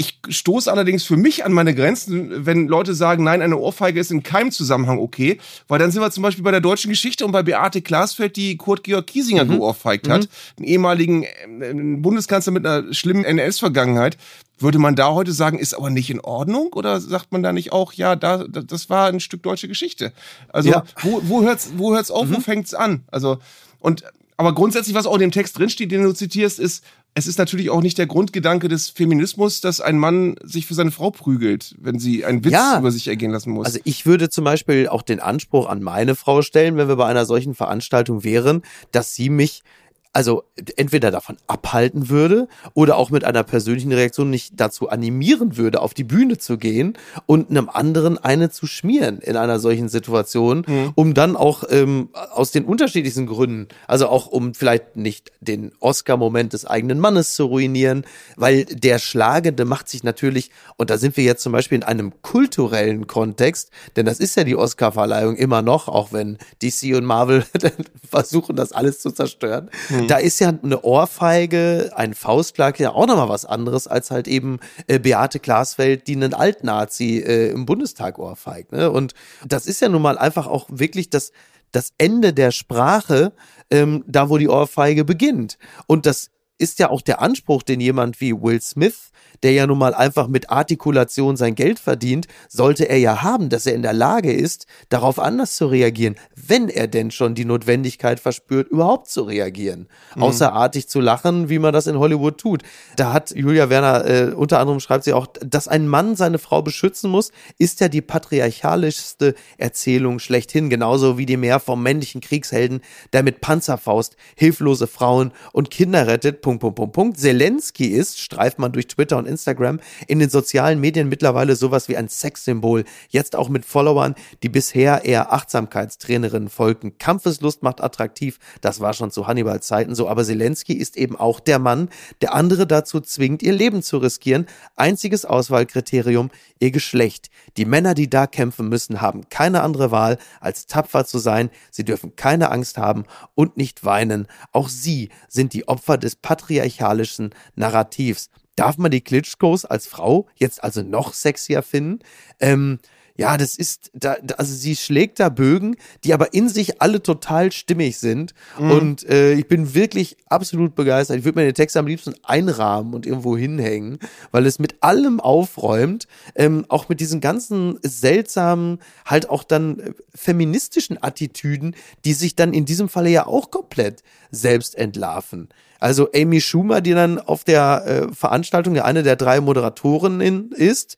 Ich stoße allerdings für mich an meine Grenzen, wenn Leute sagen, nein, eine Ohrfeige ist in keinem Zusammenhang okay, weil dann sind wir zum Beispiel bei der deutschen Geschichte und bei Beate Glasfeld, die Kurt Georg Kiesinger geohrfeigt hat, einen ehemaligen äh, Bundeskanzler mit einer schlimmen NS-Vergangenheit. Würde man da heute sagen, ist aber nicht in Ordnung? Oder sagt man da nicht auch, ja, da, da das war ein Stück deutsche Geschichte? Also, Ja. wo, wo hört's, wo hört's auf, wo fängt's an? Also, und, aber grundsätzlich, was auch in dem Text drinsteht, den du zitierst, ist, es ist natürlich auch nicht der Grundgedanke des Feminismus, dass ein Mann sich für seine Frau prügelt, wenn sie einen Witz Ja. über sich ergehen lassen muss. Also ich würde zum Beispiel auch den Anspruch an meine Frau stellen, wenn wir bei einer solchen Veranstaltung wären, dass sie mich also entweder davon abhalten würde oder auch mit einer persönlichen Reaktion nicht dazu animieren würde, auf die Bühne zu gehen und einem anderen eine zu schmieren in einer solchen Situation, mhm. um dann auch ähm, aus den unterschiedlichsten Gründen, also auch um vielleicht nicht den Oscar-Moment des eigenen Mannes zu ruinieren, weil der Schlagende macht sich natürlich, und da sind wir jetzt zum Beispiel in einem kulturellen Kontext, denn das ist ja die Oscar-Verleihung immer noch, auch wenn DC und Marvel <laughs> versuchen, das alles zu zerstören. Mhm Mhm. Da ist ja eine Ohrfeige, ein Faustschlag ja auch nochmal was anderes als halt eben äh, Beate Glasfeld, die einen Altnazi äh, im Bundestag ohrfeigt. Ne? Und das ist ja nun mal einfach auch wirklich das, das Ende der Sprache, ähm, da wo die Ohrfeige beginnt. Und das ist ja auch der Anspruch, den jemand wie Will Smith der ja nun mal einfach mit Artikulation sein Geld verdient, sollte er ja haben, dass er in der Lage ist, darauf anders zu reagieren, wenn er denn schon die Notwendigkeit verspürt, überhaupt zu reagieren. Mhm. Außerartig zu lachen, wie man das in Hollywood tut. Da hat Julia Werner äh, unter anderem schreibt sie auch, dass ein Mann seine Frau beschützen muss, ist ja die patriarchalischste Erzählung schlechthin, genauso wie die mehr vom männlichen Kriegshelden, der mit Panzerfaust hilflose Frauen und Kinder rettet. Punkt, Punkt, Punkt, Punkt. Zelensky ist, streift man durch Twitter und Instagram, in den sozialen Medien mittlerweile sowas wie ein Sexsymbol. Jetzt auch mit Followern, die bisher eher Achtsamkeitstrainerinnen folgten. Kampfeslust macht attraktiv. Das war schon zu Hannibal Zeiten so. Aber Zelensky ist eben auch der Mann, der andere dazu zwingt, ihr Leben zu riskieren. Einziges Auswahlkriterium, ihr Geschlecht. Die Männer, die da kämpfen müssen, haben keine andere Wahl, als tapfer zu sein. Sie dürfen keine Angst haben und nicht weinen. Auch sie sind die Opfer des patriarchalischen Narrativs. Darf man die Klitschkos als Frau jetzt also noch sexier finden? Ähm, ja, das ist, da, also sie schlägt da Bögen, die aber in sich alle total stimmig sind. Mhm. Und äh, ich bin wirklich absolut begeistert. Ich würde mir den Text am liebsten einrahmen und irgendwo hinhängen, weil es mit allem aufräumt, ähm, auch mit diesen ganzen seltsamen, halt auch dann äh, feministischen Attitüden, die sich dann in diesem Falle ja auch komplett selbst entlarven. Also Amy Schumer, die dann auf der äh, Veranstaltung ja eine der drei Moderatorinnen ist,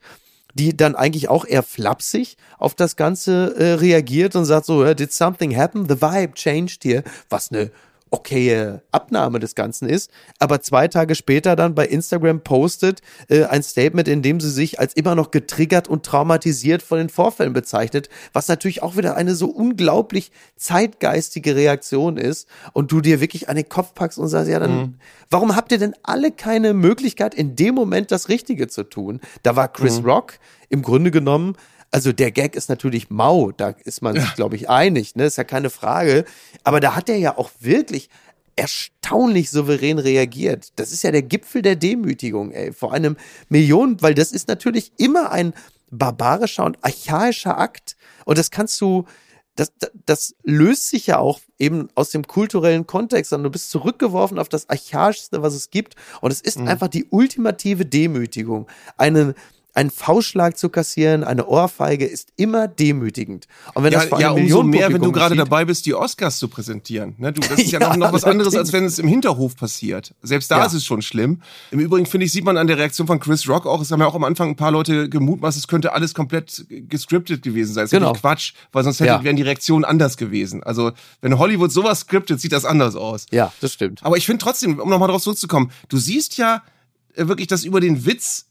die dann eigentlich auch eher flapsig auf das Ganze äh, reagiert und sagt so, did something happen? The vibe changed here. Was eine okaye Abnahme des Ganzen ist, aber zwei Tage später dann bei Instagram postet äh, ein Statement, in dem sie sich als immer noch getriggert und traumatisiert von den Vorfällen bezeichnet, was natürlich auch wieder eine so unglaublich zeitgeistige Reaktion ist und du dir wirklich an den Kopf packst und sagst, ja dann, mhm. warum habt ihr denn alle keine Möglichkeit, in dem Moment das Richtige zu tun? Da war Chris mhm. Rock im Grunde genommen also der Gag ist natürlich mau, da ist man sich, ja. glaube ich, einig, ne? Ist ja keine Frage. Aber da hat er ja auch wirklich erstaunlich souverän reagiert. Das ist ja der Gipfel der Demütigung, ey, vor einem Millionen, weil das ist natürlich immer ein barbarischer und archaischer Akt. Und das kannst du, das, das, löst sich ja auch eben aus dem kulturellen Kontext, sondern du bist zurückgeworfen auf das Archaischste, was es gibt. Und es ist mhm. einfach die ultimative Demütigung. Einen, ein Faustschlag zu kassieren, eine Ohrfeige ist immer demütigend. Und wenn ja, das vor ja, umso mehr, wenn du gerade dabei bist, die Oscars zu präsentieren. Ne, du, das <laughs> ist ja, ja noch, noch was anderes, als wenn es im Hinterhof passiert. Selbst da ja. ist es schon schlimm. Im Übrigen finde ich, sieht man an der Reaktion von Chris Rock auch, es haben ja auch am Anfang ein paar Leute gemutmaßt, es könnte alles komplett gescriptet gewesen sein. Das genau. Quatsch, weil sonst hätte, wären die Reaktionen anders gewesen. Also, wenn Hollywood sowas scriptet, sieht das anders aus. Ja, das stimmt. Aber ich finde trotzdem, um nochmal drauf zurückzukommen, du siehst ja äh, wirklich, dass über den Witz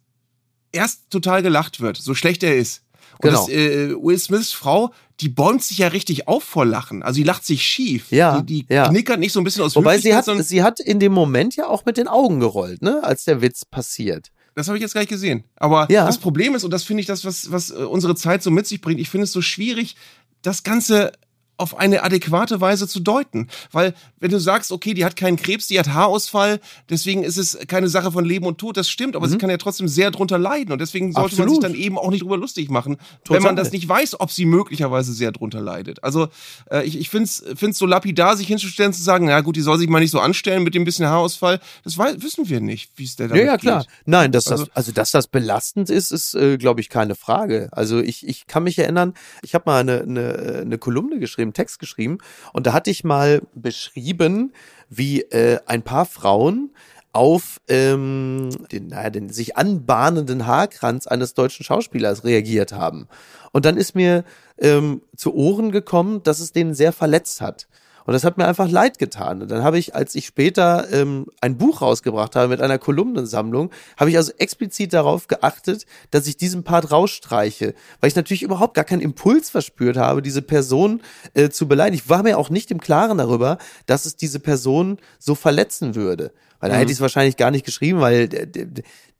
erst total gelacht wird, so schlecht er ist. Und genau. das, äh, Will Smiths Frau, die bäumt sich ja richtig auf vor Lachen. Also die lacht sich schief. Ja. Die, die ja. knickert nicht so ein bisschen aus Wobei sie hat, sie hat in dem Moment ja auch mit den Augen gerollt, ne, als der Witz passiert. Das habe ich jetzt gar nicht gesehen. Aber ja. das Problem ist, und das finde ich das, was, was äh, unsere Zeit so mit sich bringt, ich finde es so schwierig, das Ganze auf eine adäquate Weise zu deuten. Weil wenn du sagst, okay, die hat keinen Krebs, die hat Haarausfall, deswegen ist es keine Sache von Leben und Tod, das stimmt, aber mhm. sie kann ja trotzdem sehr drunter leiden und deswegen sollte Absolut. man sich dann eben auch nicht drüber lustig machen, Total. wenn man das nicht weiß, ob sie möglicherweise sehr drunter leidet. Also äh, ich, ich finde es so lapidar, sich hinzustellen, zu sagen, na gut, die soll sich mal nicht so anstellen mit dem bisschen Haarausfall. Das weiß, wissen wir nicht, wie es der damit Ja, ja, klar. Geht. Nein, dass also, das, also dass das belastend ist, ist, äh, glaube ich, keine Frage. Also ich, ich kann mich erinnern, ich habe mal eine, eine, eine Kolumne geschrieben, einen Text geschrieben und da hatte ich mal beschrieben, wie äh, ein paar Frauen auf ähm, den, naja, den sich anbahnenden Haarkranz eines deutschen Schauspielers reagiert haben. Und dann ist mir ähm, zu Ohren gekommen, dass es den sehr verletzt hat. Und das hat mir einfach leid getan. Und dann habe ich, als ich später ähm, ein Buch rausgebracht habe mit einer Kolumnensammlung, habe ich also explizit darauf geachtet, dass ich diesen Part rausstreiche, weil ich natürlich überhaupt gar keinen Impuls verspürt habe, diese Person äh, zu beleidigen. Ich war mir auch nicht im Klaren darüber, dass es diese Person so verletzen würde. Weil da mhm. hätte ich es wahrscheinlich gar nicht geschrieben, weil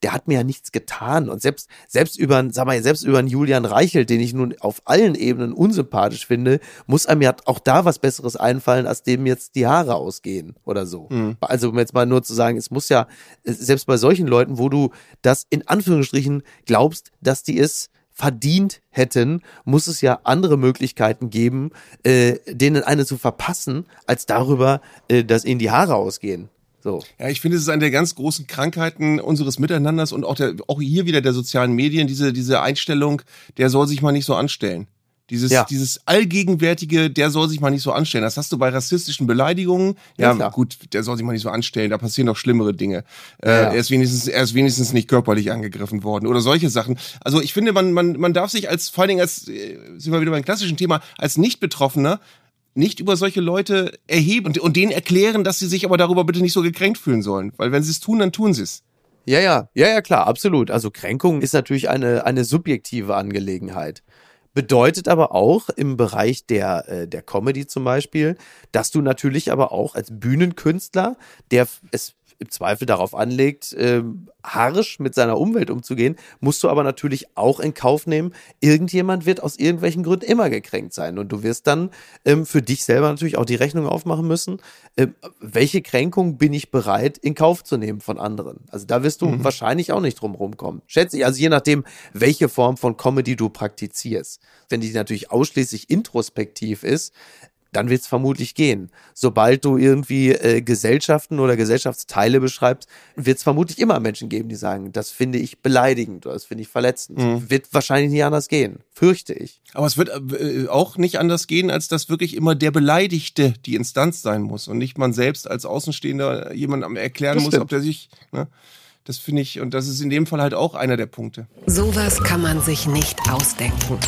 der, hat mir ja nichts getan. Und selbst, selbst über, sag mal, selbst über einen Julian Reichelt, den ich nun auf allen Ebenen unsympathisch finde, muss einem ja auch da was Besseres einfallen, als dem jetzt die Haare ausgehen oder so. Mhm. Also um jetzt mal nur zu sagen, es muss ja, selbst bei solchen Leuten, wo du das in Anführungsstrichen glaubst, dass die es verdient hätten, muss es ja andere Möglichkeiten geben, äh, denen eine zu verpassen, als darüber, äh, dass ihnen die Haare ausgehen. So. Ja, ich finde, es ist eine der ganz großen Krankheiten unseres Miteinanders und auch, der, auch hier wieder der sozialen Medien, diese, diese Einstellung, der soll sich mal nicht so anstellen. Dieses, ja. dieses allgegenwärtige, der soll sich mal nicht so anstellen. Das hast du bei rassistischen Beleidigungen. Ja, ja gut, der soll sich mal nicht so anstellen. Da passieren noch schlimmere Dinge. Äh, ja. er ist wenigstens, er ist wenigstens nicht körperlich angegriffen worden oder solche Sachen. Also ich finde, man, man, man darf sich als, vor allen Dingen als, äh, sind wir wieder beim klassischen Thema, als Nicht-Betroffener nicht über solche Leute erheben und, und denen erklären, dass sie sich aber darüber bitte nicht so gekränkt fühlen sollen. Weil wenn sie es tun, dann tun sie es. Ja, ja, ja, ja, klar, absolut. Also Kränkung ist natürlich eine, eine subjektive Angelegenheit. Bedeutet aber auch im Bereich der, äh, der Comedy zum Beispiel, dass du natürlich aber auch als Bühnenkünstler, der es im Zweifel darauf anlegt, äh, harsch mit seiner Umwelt umzugehen, musst du aber natürlich auch in Kauf nehmen, irgendjemand wird aus irgendwelchen Gründen immer gekränkt sein. Und du wirst dann ähm, für dich selber natürlich auch die Rechnung aufmachen müssen, äh, welche Kränkung bin ich bereit in Kauf zu nehmen von anderen. Also da wirst du mhm. wahrscheinlich auch nicht drum rumkommen. Schätze ich, also je nachdem, welche Form von Comedy du praktizierst. Wenn die natürlich ausschließlich introspektiv ist, dann wird es vermutlich gehen. Sobald du irgendwie äh, Gesellschaften oder Gesellschaftsteile beschreibst, wird es vermutlich immer Menschen geben, die sagen, das finde ich beleidigend oder das finde ich verletzend. Mhm. Wird wahrscheinlich nicht anders gehen, fürchte ich. Aber es wird äh, auch nicht anders gehen, als dass wirklich immer der Beleidigte die Instanz sein muss und nicht man selbst als Außenstehender jemandem erklären muss, ob der sich. Ne? Das finde ich, und das ist in dem Fall halt auch einer der Punkte. Sowas kann man sich nicht ausdenken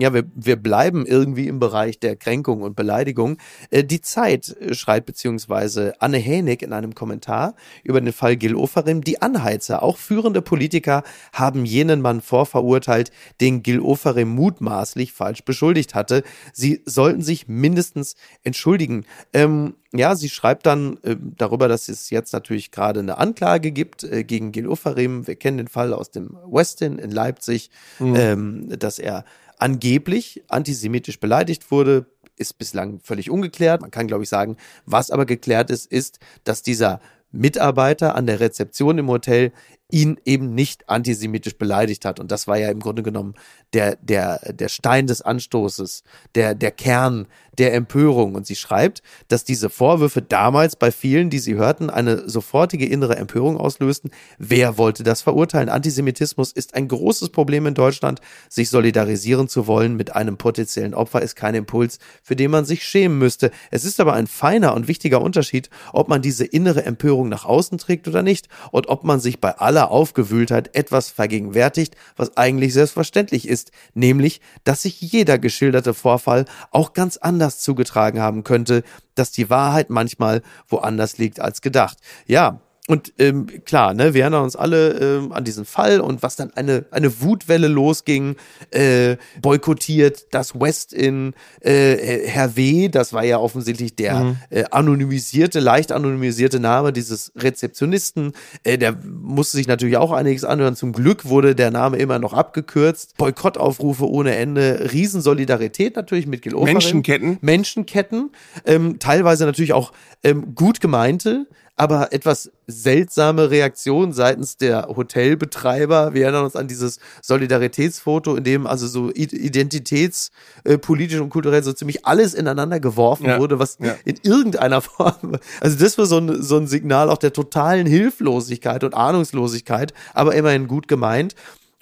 ja, wir, wir bleiben irgendwie im Bereich der Kränkung und Beleidigung. Äh, die Zeit äh, schreibt beziehungsweise Anne Hänig in einem Kommentar über den Fall Gil Oferim, die Anheizer, auch führende Politiker, haben jenen Mann vorverurteilt, den Gil Oferim mutmaßlich falsch beschuldigt hatte. Sie sollten sich mindestens entschuldigen. Ähm, ja, sie schreibt dann äh, darüber, dass es jetzt natürlich gerade eine Anklage gibt äh, gegen Gil Oferim. Wir kennen den Fall aus dem Westin in Leipzig, mhm. ähm, dass er angeblich antisemitisch beleidigt wurde, ist bislang völlig ungeklärt. Man kann, glaube ich, sagen, was aber geklärt ist, ist, dass dieser Mitarbeiter an der Rezeption im Hotel ihn eben nicht antisemitisch beleidigt hat. Und das war ja im Grunde genommen der, der, der Stein des Anstoßes, der, der Kern der Empörung. Und sie schreibt, dass diese Vorwürfe damals bei vielen, die sie hörten, eine sofortige innere Empörung auslösten. Wer wollte das verurteilen? Antisemitismus ist ein großes Problem in Deutschland. Sich solidarisieren zu wollen mit einem potenziellen Opfer ist kein Impuls, für den man sich schämen müsste. Es ist aber ein feiner und wichtiger Unterschied, ob man diese innere Empörung nach außen trägt oder nicht und ob man sich bei aller Aufgewühltheit etwas vergegenwärtigt, was eigentlich selbstverständlich ist, nämlich, dass sich jeder geschilderte Vorfall auch ganz anders zugetragen haben könnte, dass die Wahrheit manchmal woanders liegt als gedacht. Ja, und ähm, klar, ne, wir erinnern uns alle ähm, an diesen Fall und was dann eine, eine Wutwelle losging, äh, boykottiert das West in äh, Herr W., das war ja offensichtlich der mhm. äh, anonymisierte, leicht anonymisierte Name dieses Rezeptionisten. Äh, der musste sich natürlich auch einiges anhören. Zum Glück wurde der Name immer noch abgekürzt. Boykottaufrufe ohne Ende, Riesensolidarität natürlich mit Gil Menschenketten. Menschenketten, ähm, teilweise natürlich auch ähm, gut gemeinte, aber etwas seltsame Reaktion seitens der Hotelbetreiber. Wir erinnern uns an dieses Solidaritätsfoto, in dem also so identitätspolitisch äh, und kulturell so ziemlich alles ineinander geworfen ja, wurde, was ja. in irgendeiner <laughs> Form, also das war so ein, so ein Signal auch der totalen Hilflosigkeit und Ahnungslosigkeit, aber immerhin gut gemeint.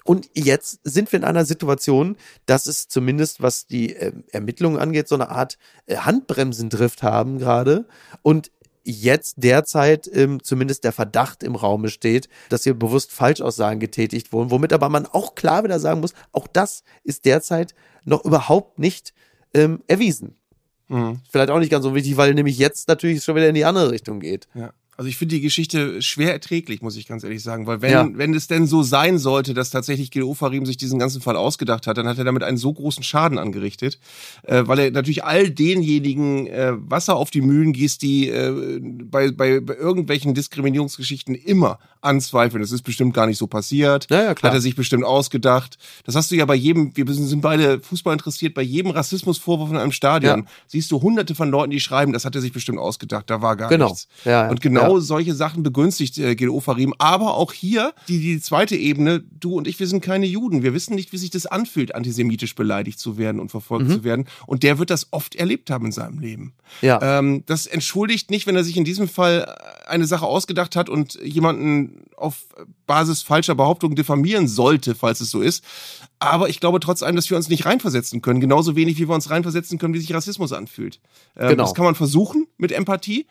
Und jetzt sind wir in einer Situation, dass es zumindest, was die äh, Ermittlungen angeht, so eine Art äh, Handbremsendrift haben gerade. Und jetzt derzeit ähm, zumindest der Verdacht im Raume steht, dass hier bewusst Falschaussagen getätigt wurden, womit aber man auch klar wieder sagen muss, auch das ist derzeit noch überhaupt nicht ähm, erwiesen. Mhm. Vielleicht auch nicht ganz so wichtig, weil nämlich jetzt natürlich schon wieder in die andere Richtung geht. Ja. Also ich finde die Geschichte schwer erträglich, muss ich ganz ehrlich sagen, weil wenn, ja. wenn es denn so sein sollte, dass tatsächlich Gil Ofarim sich diesen ganzen Fall ausgedacht hat, dann hat er damit einen so großen Schaden angerichtet, äh, weil er natürlich all denjenigen äh, Wasser auf die Mühlen gießt, die äh, bei, bei, bei irgendwelchen Diskriminierungsgeschichten immer anzweifeln. Das ist bestimmt gar nicht so passiert. Ja, ja, klar. Hat er sich bestimmt ausgedacht. Das hast du ja bei jedem, wir sind beide Fußball interessiert, bei jedem Rassismusvorwurf in einem Stadion ja. siehst du hunderte von Leuten, die schreiben, das hat er sich bestimmt ausgedacht, da war gar genau. nichts. Ja, Und genau genau solche Sachen begünstigt äh, Gil Ofarim. Aber auch hier die, die zweite Ebene, du und ich, wir sind keine Juden. Wir wissen nicht, wie sich das anfühlt, antisemitisch beleidigt zu werden und verfolgt mhm. zu werden. Und der wird das oft erlebt haben in seinem Leben. Ja. Ähm, das entschuldigt nicht, wenn er sich in diesem Fall eine Sache ausgedacht hat und jemanden auf Basis falscher Behauptungen diffamieren sollte, falls es so ist. Aber ich glaube trotz allem, dass wir uns nicht reinversetzen können. Genauso wenig, wie wir uns reinversetzen können, wie sich Rassismus anfühlt. Ähm, genau. Das kann man versuchen mit Empathie,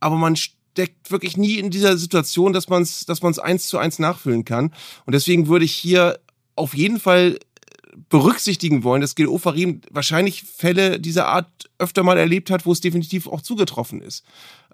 aber man steckt wirklich nie in dieser Situation, dass man es dass man's eins zu eins nachfüllen kann. Und deswegen würde ich hier auf jeden Fall berücksichtigen wollen, dass Gil Ofarim wahrscheinlich Fälle dieser Art öfter mal erlebt hat, wo es definitiv auch zugetroffen ist.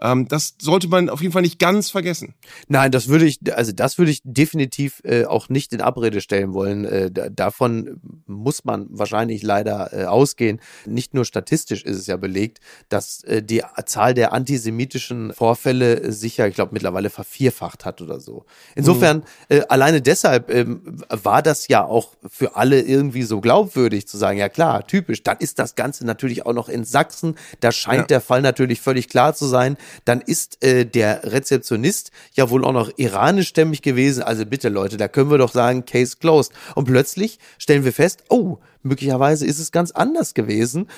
Ähm, das sollte man auf jeden Fall nicht ganz vergessen. Nein, das würde ich, also das würde ich definitiv äh, auch nicht in Abrede stellen wollen. Äh, davon muss man wahrscheinlich leider äh, ausgehen. Nicht nur statistisch ist es ja belegt, dass äh, die Zahl der antisemitischen Vorfälle sich ja, ich glaube, mittlerweile vervierfacht hat oder so. Insofern, mhm. äh, alleine deshalb ähm, war das ja auch für alle irgendwie so glaubwürdig zu sagen, ja klar, typisch. Dann ist das Ganze natürlich auch noch in Sachsen. Da scheint ja. der Fall natürlich völlig klar zu sein dann ist äh, der Rezeptionist ja wohl auch noch iranischstämmig gewesen. Also bitte Leute, da können wir doch sagen, Case closed. Und plötzlich stellen wir fest, oh, möglicherweise ist es ganz anders gewesen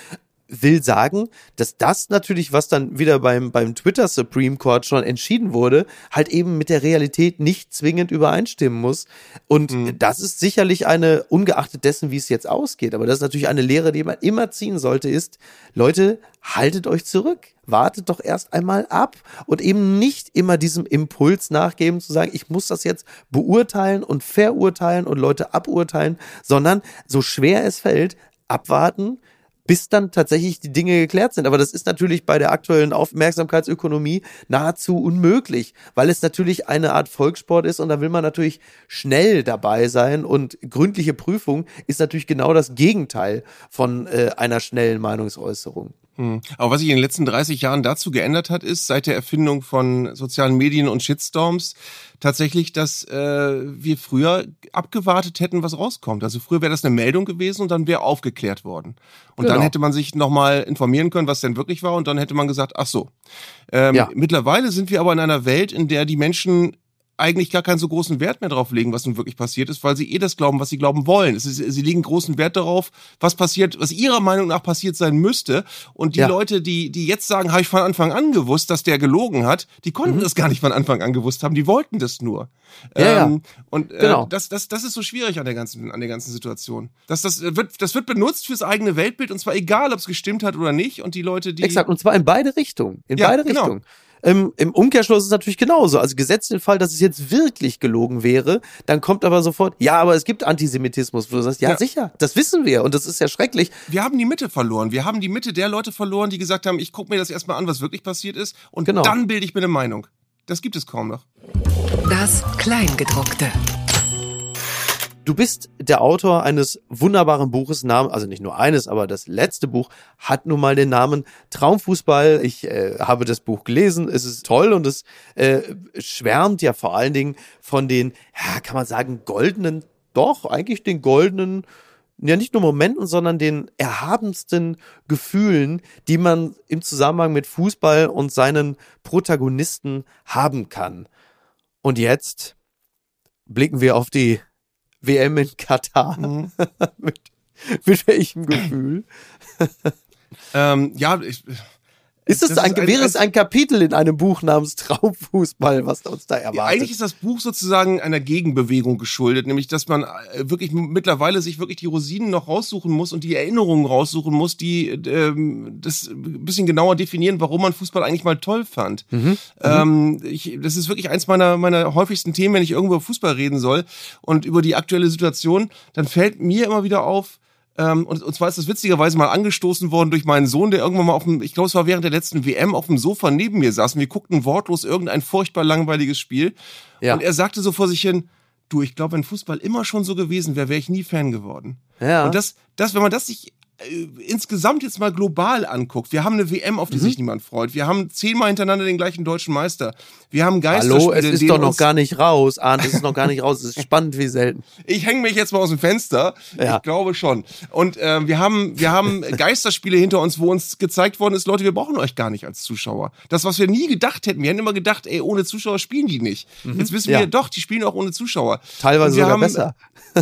will sagen, dass das natürlich, was dann wieder beim, beim Twitter Supreme Court schon entschieden wurde, halt eben mit der Realität nicht zwingend übereinstimmen muss. Und mhm. das ist sicherlich eine, ungeachtet dessen, wie es jetzt ausgeht, aber das ist natürlich eine Lehre, die man immer ziehen sollte, ist, Leute, haltet euch zurück wartet doch erst einmal ab und eben nicht immer diesem Impuls nachgeben zu sagen, ich muss das jetzt beurteilen und verurteilen und Leute aburteilen, sondern so schwer es fällt, abwarten, bis dann tatsächlich die Dinge geklärt sind. Aber das ist natürlich bei der aktuellen Aufmerksamkeitsökonomie nahezu unmöglich, weil es natürlich eine Art Volkssport ist und da will man natürlich schnell dabei sein und gründliche Prüfung ist natürlich genau das Gegenteil von äh, einer schnellen Meinungsäußerung. Hm. Aber was sich in den letzten 30 Jahren dazu geändert hat, ist seit der Erfindung von sozialen Medien und Shitstorms tatsächlich, dass äh, wir früher abgewartet hätten, was rauskommt. Also früher wäre das eine Meldung gewesen und dann wäre aufgeklärt worden. Und genau. dann hätte man sich nochmal informieren können, was denn wirklich war und dann hätte man gesagt, ach so. Ähm, ja. Mittlerweile sind wir aber in einer Welt, in der die Menschen eigentlich gar keinen so großen Wert mehr drauf legen, was nun wirklich passiert ist, weil sie eh das glauben, was sie glauben wollen. Ist, sie legen großen Wert darauf, was passiert, was ihrer Meinung nach passiert sein müsste. Und die ja. Leute, die, die jetzt sagen, habe ich von Anfang an gewusst, dass der gelogen hat, die konnten mhm. das gar nicht von Anfang an gewusst haben, die wollten das nur. Ja, ähm, ja. Und äh, genau. das, das, das ist so schwierig an der ganzen, an der ganzen Situation. Das, das, wird, das wird benutzt fürs eigene Weltbild und zwar egal, ob es gestimmt hat oder nicht. Und die Leute, die. Exakt, und zwar in beide Richtungen. In ja, beide genau. Richtungen. Ähm, Im Umkehrschluss ist es natürlich genauso. Also gesetzt den Fall, dass es jetzt wirklich gelogen wäre, dann kommt aber sofort, ja, aber es gibt Antisemitismus. Wo du sagst, ja, ja, sicher, das wissen wir und das ist ja schrecklich. Wir haben die Mitte verloren. Wir haben die Mitte der Leute verloren, die gesagt haben, ich gucke mir das erstmal an, was wirklich passiert ist und genau. dann bilde ich mir eine Meinung. Das gibt es kaum noch. Das Kleingedruckte. Du bist der Autor eines wunderbaren Buches, also nicht nur eines, aber das letzte Buch hat nun mal den Namen Traumfußball. Ich äh, habe das Buch gelesen, es ist toll und es äh, schwärmt ja vor allen Dingen von den, ja, kann man sagen, goldenen, doch, eigentlich den goldenen, ja nicht nur Momenten, sondern den erhabensten Gefühlen, die man im Zusammenhang mit Fußball und seinen Protagonisten haben kann. Und jetzt blicken wir auf die WM in Katar. Mhm. <laughs> mit, mit welchem Gefühl? ähm, ja, ich, ist es ein, ein, wäre es ein Kapitel in einem Buch namens Traumfußball, was uns da erwartet? Eigentlich ist das Buch sozusagen einer Gegenbewegung geschuldet, nämlich dass man äh, wirklich mittlerweile sich wirklich die Rosinen noch raussuchen muss und die Erinnerungen raussuchen muss, die ähm, das ein bisschen genauer definieren, warum man Fußball eigentlich mal toll fand. Mhm. mhm. Ähm, ich, das ist wirklich eins meiner meiner häufigsten Themen, wenn ich irgendwo über Fußball reden soll und über die aktuelle Situation, dann fällt mir immer wieder auf, Ähm, und, und zwar ist das witzigerweise mal angestoßen worden durch meinen Sohn, der irgendwann mal auf dem, ich glaube, es war während der letzten WM auf dem Sofa neben mir saß. Und wir guckten wortlos irgendein furchtbar langweiliges Spiel. Ja. Und er sagte so vor sich hin, du, ich glaube, wenn Fußball immer schon so gewesen wäre, wäre ich nie Fan geworden. Ja. Und das, das, wenn man das sich insgesamt jetzt mal global anguckt, wir haben eine WM, auf die Mhm. sich niemand freut. Wir haben zehnmal hintereinander den gleichen deutschen Meister. Wir haben Geisterspiele. Hallo, es ist doch noch gar nicht raus, Arndt, es ist noch gar nicht raus. Es ist spannend wie selten. Ich hänge mich jetzt mal aus dem Fenster. Ja. Ich glaube schon. Und äh, wir haben, wir haben Geisterspiele hinter uns, wo uns gezeigt worden ist, Leute, wir brauchen euch gar nicht als Zuschauer. Das, was wir nie gedacht hätten. Wir hätten immer gedacht, ey, ohne Zuschauer spielen die nicht. Jetzt wissen Mhm. Ja. wir, doch, die spielen auch ohne Zuschauer. Teilweise sogar haben, besser.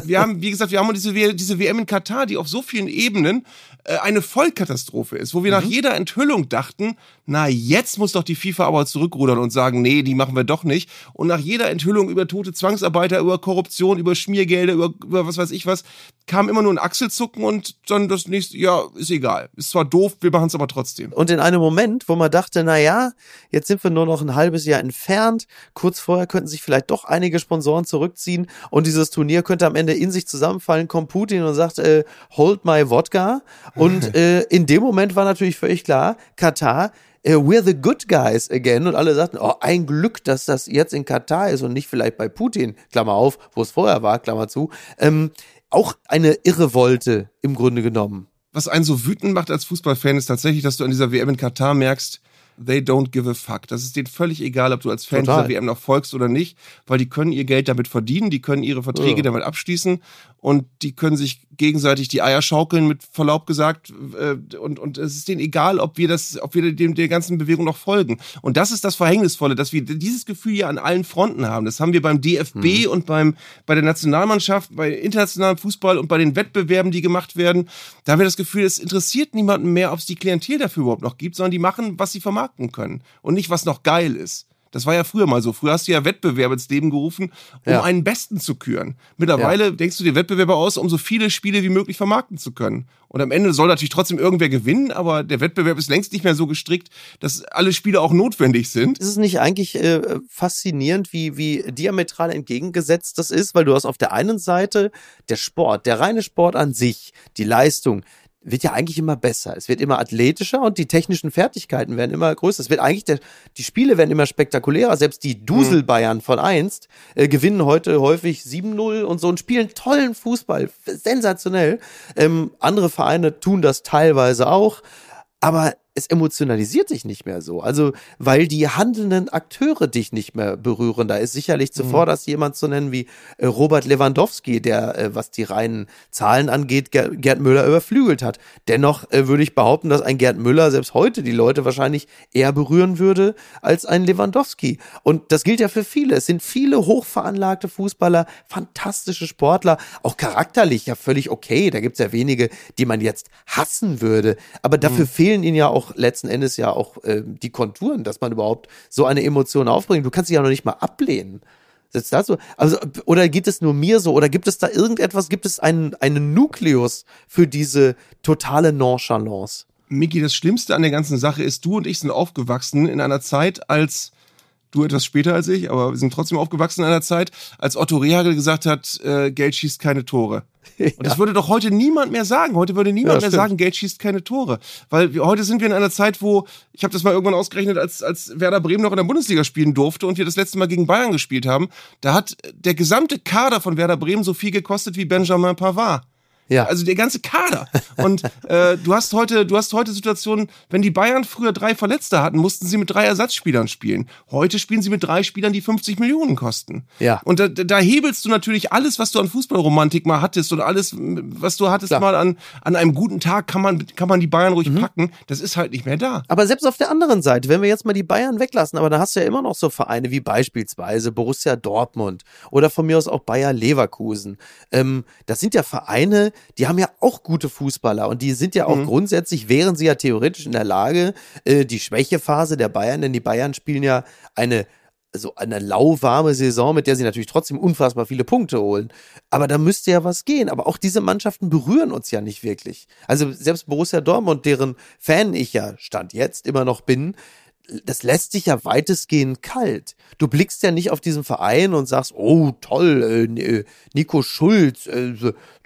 Wir haben, wie gesagt, wir haben diese, diese WM in Katar, die auf so vielen Ebenen äh, eine Vollkatastrophe ist, wo wir nach jeder Enthüllung dachten, na, jetzt muss doch die FIFA aber zurückrudern und sagen, nee, die machen wir doch nicht. Und nach jeder Enthüllung über tote Zwangsarbeiter, über Korruption, über Schmiergelder, über, über was weiß ich was, kam immer nur ein Achselzucken und dann das nächste, ja, ist egal. Ist zwar doof, wir machen es aber trotzdem. Und in einem Moment, wo man dachte, na ja, jetzt sind wir nur noch ein halbes Jahr entfernt, kurz vorher könnten sich vielleicht doch einige Sponsoren zurückziehen und dieses Turnier könnte am Ende in sich zusammenfallen, kommt Putin und sagt, äh, hold my Wodka. Und <laughs> äh, in dem Moment war natürlich völlig klar, Katar, we're the good guys again. Und alle sagten, oh, ein Glück, dass das jetzt in Katar ist und nicht vielleicht bei Putin, Klammer auf, wo es vorher war, Klammer zu. Ähm, auch eine Irrevolte im Grunde genommen. was einen so wütend macht als Fußballfan, ist tatsächlich, dass du an dieser WM in Katar merkst, they don't give a fuck. Das ist denen völlig egal, ob du als Fan Total. dieser WM noch folgst oder nicht, weil die können ihr Geld damit verdienen, die können ihre Verträge Ja. damit abschließen und die können sich gegenseitig die Eier schaukeln, mit Verlaub gesagt, äh, und, und es ist denen egal, ob wir das, ob wir dem, der ganzen Bewegung noch folgen. Und das ist das Verhängnisvolle, dass wir dieses Gefühl ja an allen Fronten haben. Das haben wir beim DFB und beim, bei der Nationalmannschaft, bei internationalem Fußball und bei den Wettbewerben, die gemacht werden. Da haben wir das Gefühl, es interessiert niemanden mehr, ob es die Klientel dafür überhaupt noch gibt, sondern die machen, was sie vermarkten können und nicht, was noch geil ist. Das war ja früher mal so. Früher hast du ja Wettbewerbe ins Leben gerufen, um Ja. einen Besten zu küren. Mittlerweile denkst du dir Wettbewerbe aus, um so viele Spiele wie möglich vermarkten zu können. Und am Ende soll natürlich trotzdem irgendwer gewinnen, aber der Wettbewerb ist längst nicht mehr so gestrickt, dass alle Spiele auch notwendig sind. Ist es nicht eigentlich äh, faszinierend, wie, wie diametral entgegengesetzt das ist? Weil du hast auf der einen Seite der Sport, der reine Sport an sich, die Leistung, wird ja eigentlich immer besser. Es wird immer athletischer und die technischen Fertigkeiten werden immer größer. Es wird eigentlich, der, die Spiele werden immer spektakulärer. Selbst die Dusel-Bayern von einst äh, gewinnen heute häufig 7-0 und so und spielen tollen Fußball. Sensationell. Ähm, andere Vereine tun das teilweise auch. Aber es emotionalisiert dich nicht mehr so. Also, weil die handelnden Akteure dich nicht mehr berühren. Da ist sicherlich zuvor das jemand zu nennen wie äh, Robert Lewandowski, der, äh, was die reinen Zahlen angeht, Ger Gerd Müller überflügelt hat. Dennoch äh, würde ich behaupten, dass ein Gerd Müller selbst heute die Leute wahrscheinlich eher berühren würde als ein Lewandowski. Und das gilt ja für viele. Es sind viele hochveranlagte Fußballer, fantastische Sportler, auch charakterlich ja völlig okay. Da gibt's ja wenige, die man jetzt hassen würde. Aber dafür fehlen ihnen ja auch letzten Endes ja auch äh, die Konturen, dass man überhaupt so eine Emotion aufbringt. Du kannst sie ja noch nicht mal ablehnen. Sitzt da so? Also, oder geht es nur mir so? Oder gibt es da irgendetwas, gibt es einen, einen Nukleus für diese totale Nonchalance? Miki, das Schlimmste an der ganzen Sache ist, du und ich sind aufgewachsen in einer Zeit, als du etwas später als ich, aber wir sind trotzdem aufgewachsen in einer Zeit, als Otto Rehagel gesagt hat, äh, Geld schießt keine Tore. Und das würde doch heute niemand mehr sagen. Heute würde niemand Ja, mehr stimmt. sagen, Geld schießt keine Tore. Weil wir, heute sind wir in einer Zeit, wo, ich habe das mal irgendwann ausgerechnet, als, als Werder Bremen noch in der Bundesliga spielen durfte und wir das letzte Mal gegen Bayern gespielt haben, da hat der gesamte Kader von Werder Bremen so viel gekostet wie Benjamin Pavard. Ja. Also der ganze Kader. Und äh, du hast heute, du hast heute Situationen, wenn die Bayern früher drei Verletzte hatten, mussten sie mit drei Ersatzspielern spielen. Heute spielen sie mit drei Spielern, die 50 Millionen kosten. Ja. Und da, da hebelst du natürlich alles, was du an Fußballromantik mal hattest und alles, was du hattest Klar. mal an, an einem guten Tag, kann man, kann man die Bayern ruhig packen. Das ist halt nicht mehr da. Aber selbst auf der anderen Seite, wenn wir jetzt mal die Bayern weglassen, aber da hast du ja immer noch so Vereine wie beispielsweise Borussia Dortmund oder von mir aus auch Bayer Leverkusen. Ähm, das sind ja Vereine, die haben ja auch gute Fußballer und die sind ja auch grundsätzlich, wären sie ja theoretisch in der Lage, äh, die Schwächephase der Bayern, denn die Bayern spielen ja eine so eine lauwarme Saison, mit der sie natürlich trotzdem unfassbar viele Punkte holen. Aber da müsste ja was gehen. Aber auch diese Mannschaften berühren uns ja nicht wirklich. Also selbst Borussia Dortmund, deren Fan ich ja Stand jetzt immer noch bin, das lässt sich ja weitestgehend kalt. Du blickst ja nicht auf diesen Verein und sagst, oh toll, äh, Nico Schulz, äh,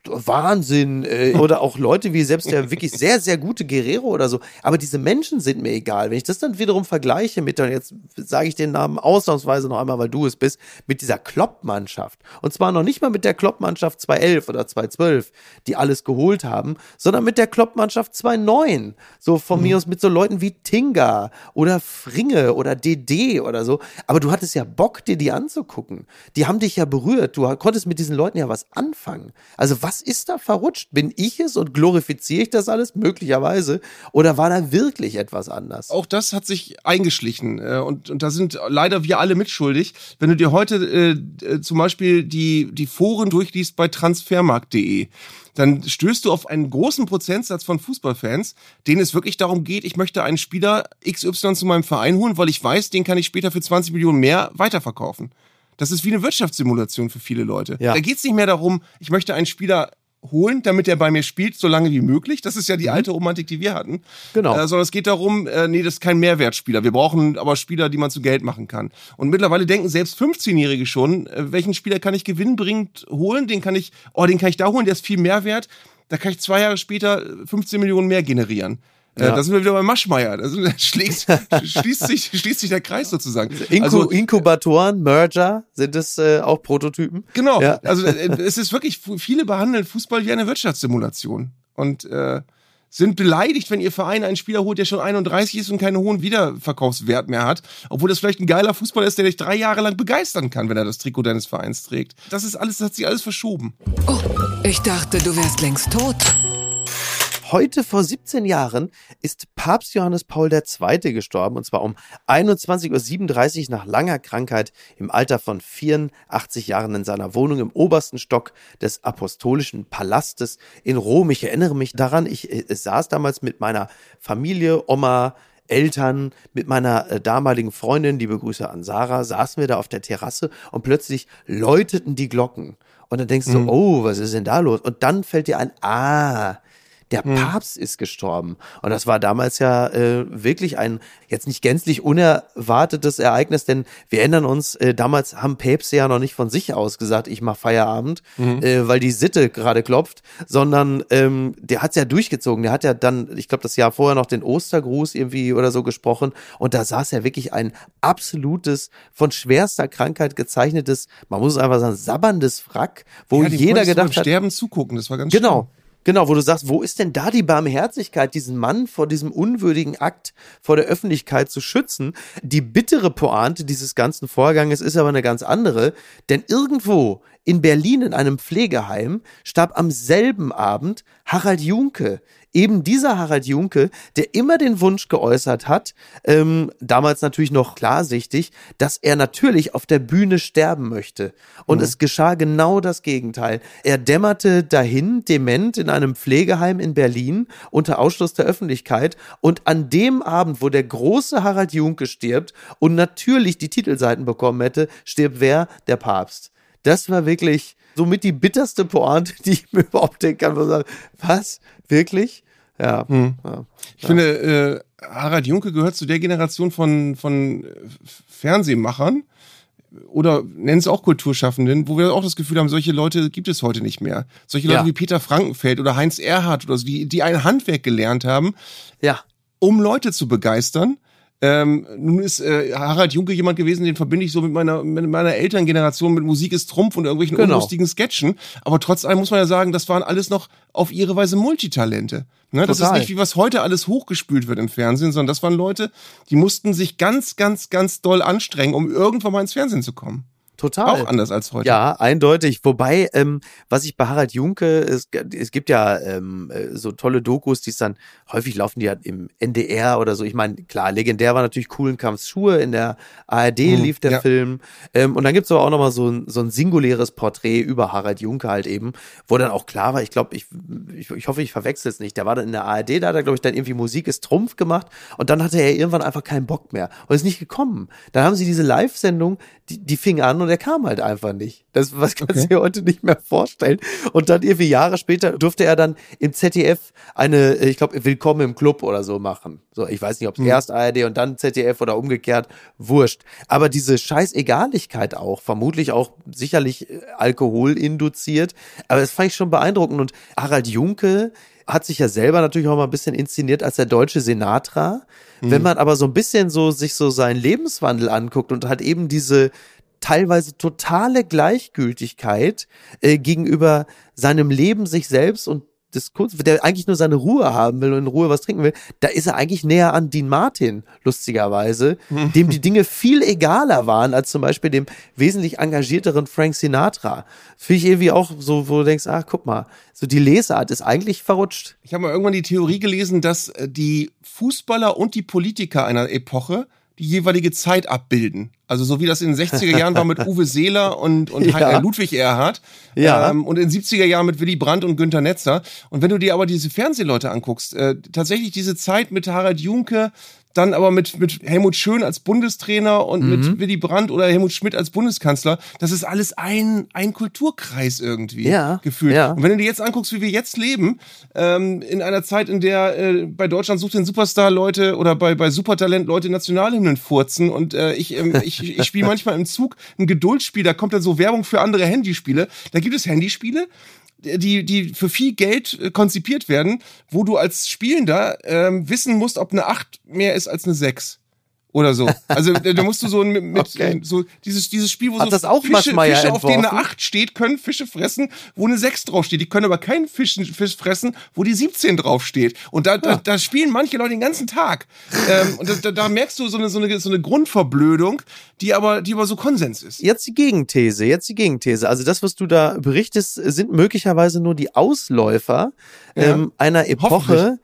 Wahnsinn. Äh, <laughs> oder auch Leute wie selbst der wirklich sehr, sehr gute Guerrero oder so. Aber diese Menschen sind mir egal. Wenn ich das dann wiederum vergleiche mit, und jetzt sage ich den Namen ausnahmsweise noch einmal, weil du es bist, mit dieser Klopp-Mannschaft. Und zwar noch nicht mal mit der Klopp-Mannschaft 2011 oder 2012, die alles geholt haben, sondern mit der Klopp-Mannschaft 2009. So von mhm. mir aus mit so Leuten wie Tinga oder Fringe oder DD oder so. Aber du hattest ja Bock, dir die anzugucken. Die haben dich ja berührt. Du konntest mit diesen Leuten ja was anfangen. Also was was ist da verrutscht? Bin ich es und glorifiziere ich das alles? Möglicherweise. Oder war da wirklich etwas anders? Auch das hat sich eingeschlichen. Äh, und, und da sind leider wir alle mitschuldig. Wenn du dir heute äh, äh, zum Beispiel die, die Foren durchliest bei transfermarkt.de, dann stößt du auf einen großen Prozentsatz von Fußballfans, denen es wirklich darum geht, ich möchte einen Spieler XY zu meinem Verein holen, weil ich weiß, den kann ich später für 20 Millionen mehr weiterverkaufen. Das ist wie eine Wirtschaftssimulation für viele Leute. Ja. Da geht es nicht mehr darum, ich möchte einen Spieler holen, damit er bei mir spielt, so lange wie möglich. Das ist ja die mhm. alte Romantik, die wir hatten. Genau. Äh, sondern es geht darum, äh, nee, das ist kein Mehrwertspieler. Wir brauchen aber Spieler, die man zu Geld machen kann. Und mittlerweile denken selbst 15-Jährige schon, äh, welchen Spieler kann ich gewinnbringend holen? Den kann ich, oh, den kann ich da holen, der ist viel mehr wert. Da kann ich zwei Jahre später 15 Millionen mehr generieren. Äh, ja. da sind wir wieder bei Maschmeier. Da <laughs> schließt, schließt, sich, schließt sich der Kreis sozusagen. Inku also, Inkubatoren, Merger, sind es äh, auch Prototypen? Genau. Ja. Also äh, es ist wirklich, viele behandeln Fußball wie eine Wirtschaftssimulation. Und äh, sind beleidigt, wenn ihr Verein einen Spieler holt, der schon 31 ist und keinen hohen Wiederverkaufswert mehr hat, obwohl das vielleicht ein geiler Fußballer ist, der dich drei Jahre lang begeistern kann, wenn er das Trikot deines Vereins trägt. Das ist alles, das hat sich alles verschoben. Oh, ich dachte, du wärst längst tot. Heute vor 17 Jahren ist Papst Johannes Paul II. gestorben und zwar um 21.37 Uhr nach langer Krankheit im Alter von 84 Jahren in seiner Wohnung im obersten Stock des Apostolischen Palastes in Rom. Ich erinnere mich daran, ich, ich äh, saß damals mit meiner Familie, Oma, Eltern, mit meiner äh, damaligen Freundin, liebe Grüße an Sarah, saßen wir da auf der Terrasse und plötzlich läuteten die Glocken. Und dann denkst du, mhm. oh, was ist denn da los? Und dann fällt dir ein, ah, der hm. Papst ist gestorben. Und das war damals ja äh, wirklich ein jetzt nicht gänzlich unerwartetes Ereignis, denn wir erinnern uns, äh, damals haben Päpste ja noch nicht von sich aus gesagt, ich mach Feierabend, mhm. äh, weil die Sitte gerade klopft, sondern ähm, der hat's ja durchgezogen. Der hat ja dann, ich glaube, das Jahr vorher noch den Ostergruß irgendwie oder so gesprochen. Und da saß ja wirklich ein absolutes, von schwerster Krankheit gezeichnetes, man muss es einfach sagen, sabberndes Wrack, wo ja, jeder gedacht hat. Sterben zugucken, das war ganz Genau. Schlimm. Genau, wo du sagst, wo ist denn da die Barmherzigkeit, diesen Mann vor diesem unwürdigen Akt vor der Öffentlichkeit zu schützen? Die bittere Pointe dieses ganzen Vorganges ist aber eine ganz andere, denn irgendwo in Berlin in einem Pflegeheim starb am selben Abend Harald Junke. Eben dieser Harald Junke, der immer den Wunsch geäußert hat, ähm, damals natürlich noch klarsichtig, dass er natürlich auf der Bühne sterben möchte. Und mhm. es geschah genau das Gegenteil. Er dämmerte dahin, dement, in einem Pflegeheim in Berlin, unter Ausschluss der Öffentlichkeit. Und an dem Abend, wo der große Harald Junke stirbt und natürlich die Titelseiten bekommen hätte, stirbt wer? Der Papst. Das war wirklich somit die bitterste Pointe, die ich mir überhaupt denken kann. Was, was? Wirklich? Ja. Hm. ja. Ich ja. finde, äh, Harald Junke gehört zu der Generation von, von Fernsehmachern oder nennen es auch Kulturschaffenden, wo wir auch das Gefühl haben, solche Leute gibt es heute nicht mehr. Solche Leute ja. wie Peter Frankenfeld oder Heinz Erhardt oder so, die, die ein Handwerk gelernt haben, ja. um Leute zu begeistern ähm, nun ist äh, Harald Junke jemand gewesen, den verbinde ich so mit meiner, mit meiner Elterngeneration mit Musik ist Trumpf und irgendwelchen genau. unlustigen Sketchen. Aber trotz allem muss man ja sagen, das waren alles noch auf ihre Weise Multitalente. Ne? Das ist nicht wie was heute alles hochgespült wird im Fernsehen, sondern das waren Leute, die mussten sich ganz, ganz, ganz doll anstrengen, um irgendwann mal ins Fernsehen zu kommen. Total. Auch anders als heute. Ja, eindeutig. Wobei, ähm, was ich bei Harald Junke, es, es gibt ja ähm, äh, so tolle Dokus, die es dann, häufig laufen die ja im NDR oder so. Ich meine, klar, legendär war natürlich Kuhlenkampfs Schuhe, in der ARD mhm, lief der ja. Film. Ähm, und dann gibt's aber auch nochmal so ein, so ein singuläres Porträt über Harald Junke halt eben, wo dann auch klar war, ich glaube, ich, ich, ich hoffe, ich verwechsel es nicht. Der war dann in der ARD, da hat er, glaube ich, dann irgendwie Musik ist Trumpf gemacht und dann hatte er irgendwann einfach keinen Bock mehr und ist nicht gekommen. Dann haben sie diese Live-Sendung, die, die fing an und der kam halt einfach nicht. Das was kannst du okay. dir heute nicht mehr vorstellen. Und dann irgendwie Jahre später durfte er dann im ZDF eine, ich glaube, Willkommen im Club oder so machen. So, ich weiß nicht, ob es mhm. erst ARD und dann ZDF oder umgekehrt, wurscht. Aber diese Scheißegaligkeit auch, vermutlich auch sicherlich äh, Alkohol induziert, aber das fand ich schon beeindruckend. Und Harald Junke hat sich ja selber natürlich auch mal ein bisschen inszeniert als der deutsche Sinatra. Mhm. Wenn man aber so ein bisschen so sich so seinen Lebenswandel anguckt und hat eben diese teilweise totale Gleichgültigkeit äh, gegenüber seinem Leben, sich selbst und Diskurs, der eigentlich nur seine Ruhe haben will und in Ruhe was trinken will, da ist er eigentlich näher an Dean Martin, lustigerweise, <laughs> dem die Dinge viel egaler waren als zum Beispiel dem wesentlich engagierteren Frank Sinatra. Finde ich irgendwie auch so, wo du denkst, ach, guck mal, so die Lesart ist eigentlich verrutscht. Ich habe mal irgendwann die Theorie gelesen, dass äh, die Fußballer und die Politiker einer Epoche die jeweilige Zeit abbilden. Also so wie das in den 60er Jahren war mit <laughs> Uwe Seeler und, und ja. Ludwig Erhard ja. Ähm, und in den 70er Jahren mit Willy Brandt und Günter Netzer. Und wenn du dir aber diese Fernsehleute anguckst, äh, tatsächlich diese Zeit mit Harald Junke, dann aber mit, mit Helmut Schön als Bundestrainer und mhm. mit Willy Brandt oder Helmut Schmidt als Bundeskanzler, das ist alles ein, ein Kulturkreis irgendwie ja, gefühlt. Ja. Und wenn du dir jetzt anguckst, wie wir jetzt leben, ähm, in einer Zeit, in der äh, bei Deutschland sucht den Superstar Leute oder bei, bei Supertalent Leute Nationalhymnen furzen und äh, ich, ähm, <laughs> ich, ich spiele manchmal im Zug ein Geduldsspiel, da kommt dann so Werbung für andere Handyspiele. Da gibt es Handyspiele, die, die für viel Geld äh, konzipiert werden, wo du als Spielender ähm, wissen musst, ob eine 8 mehr ist als eine 6 oder so. Also da musst du so mit, mit okay. so dieses dieses Spiel, wo Hat so das auch Fische, Fische auf denen eine 8 steht, können Fische fressen, wo eine 6 draufsteht. Die können aber keinen Fisch, Fisch fressen, wo die 17 draufsteht. Und da, ja. da, da spielen manche Leute den ganzen Tag. ähm, und da, da merkst du so eine, so eine so eine Grundverblödung, die aber die aber so Konsens ist. Jetzt die Gegenthese, jetzt die Gegenthese. Also das, was du da berichtest, sind möglicherweise nur die Ausläufer ja. ähm, einer Epoche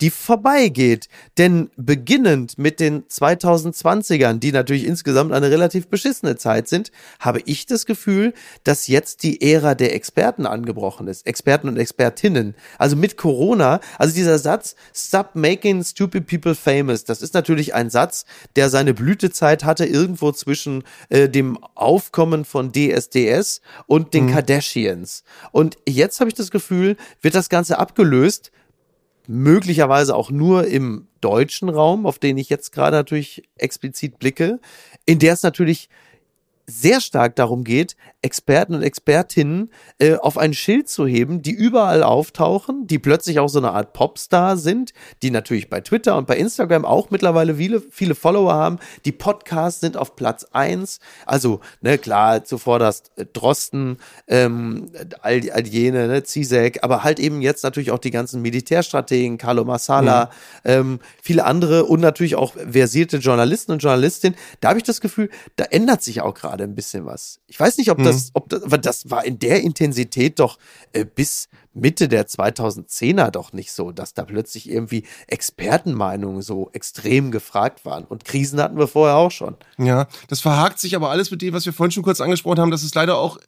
die vorbeigeht. Denn beginnend mit den 2020ern, die natürlich insgesamt eine relativ beschissene Zeit sind, habe ich das Gefühl, dass jetzt die Ära der Experten angebrochen ist. Experten und Expertinnen. Also mit Corona, also dieser Satz, stop making stupid people famous, das ist natürlich ein Satz, der seine Blütezeit hatte irgendwo zwischen äh, dem Aufkommen von DSDS und den mhm. Kardashians. Und jetzt habe ich das Gefühl, wird das Ganze abgelöst möglicherweise auch nur im deutschen Raum, auf den ich jetzt gerade natürlich explizit blicke, in der es natürlich sehr stark darum geht, Experten und Expertinnen äh, auf ein Schild zu heben, die überall auftauchen, die plötzlich auch so eine Art Popstar sind, die natürlich bei Twitter und bei Instagram auch mittlerweile viele, viele Follower haben. Die Podcasts sind auf Platz eins. Also, ne, klar, zuvor das äh, Drosten, ähm, all, all jene, ne, Zizek, aber halt eben jetzt natürlich auch die ganzen Militärstrategen, Carlo Massala, mhm. ähm, viele andere und natürlich auch versierte Journalisten und Journalistinnen. Da habe ich das Gefühl, da ändert sich auch gerade ein bisschen was. Ich weiß nicht, ob mhm. das ob das, aber das war in der Intensität doch äh, bis Mitte der 2010er doch nicht so, dass da plötzlich irgendwie Expertenmeinungen so extrem gefragt waren. Und Krisen hatten wir vorher auch schon. Ja, das verhakt sich aber alles mit dem, was wir vorhin schon kurz angesprochen haben, dass es leider auch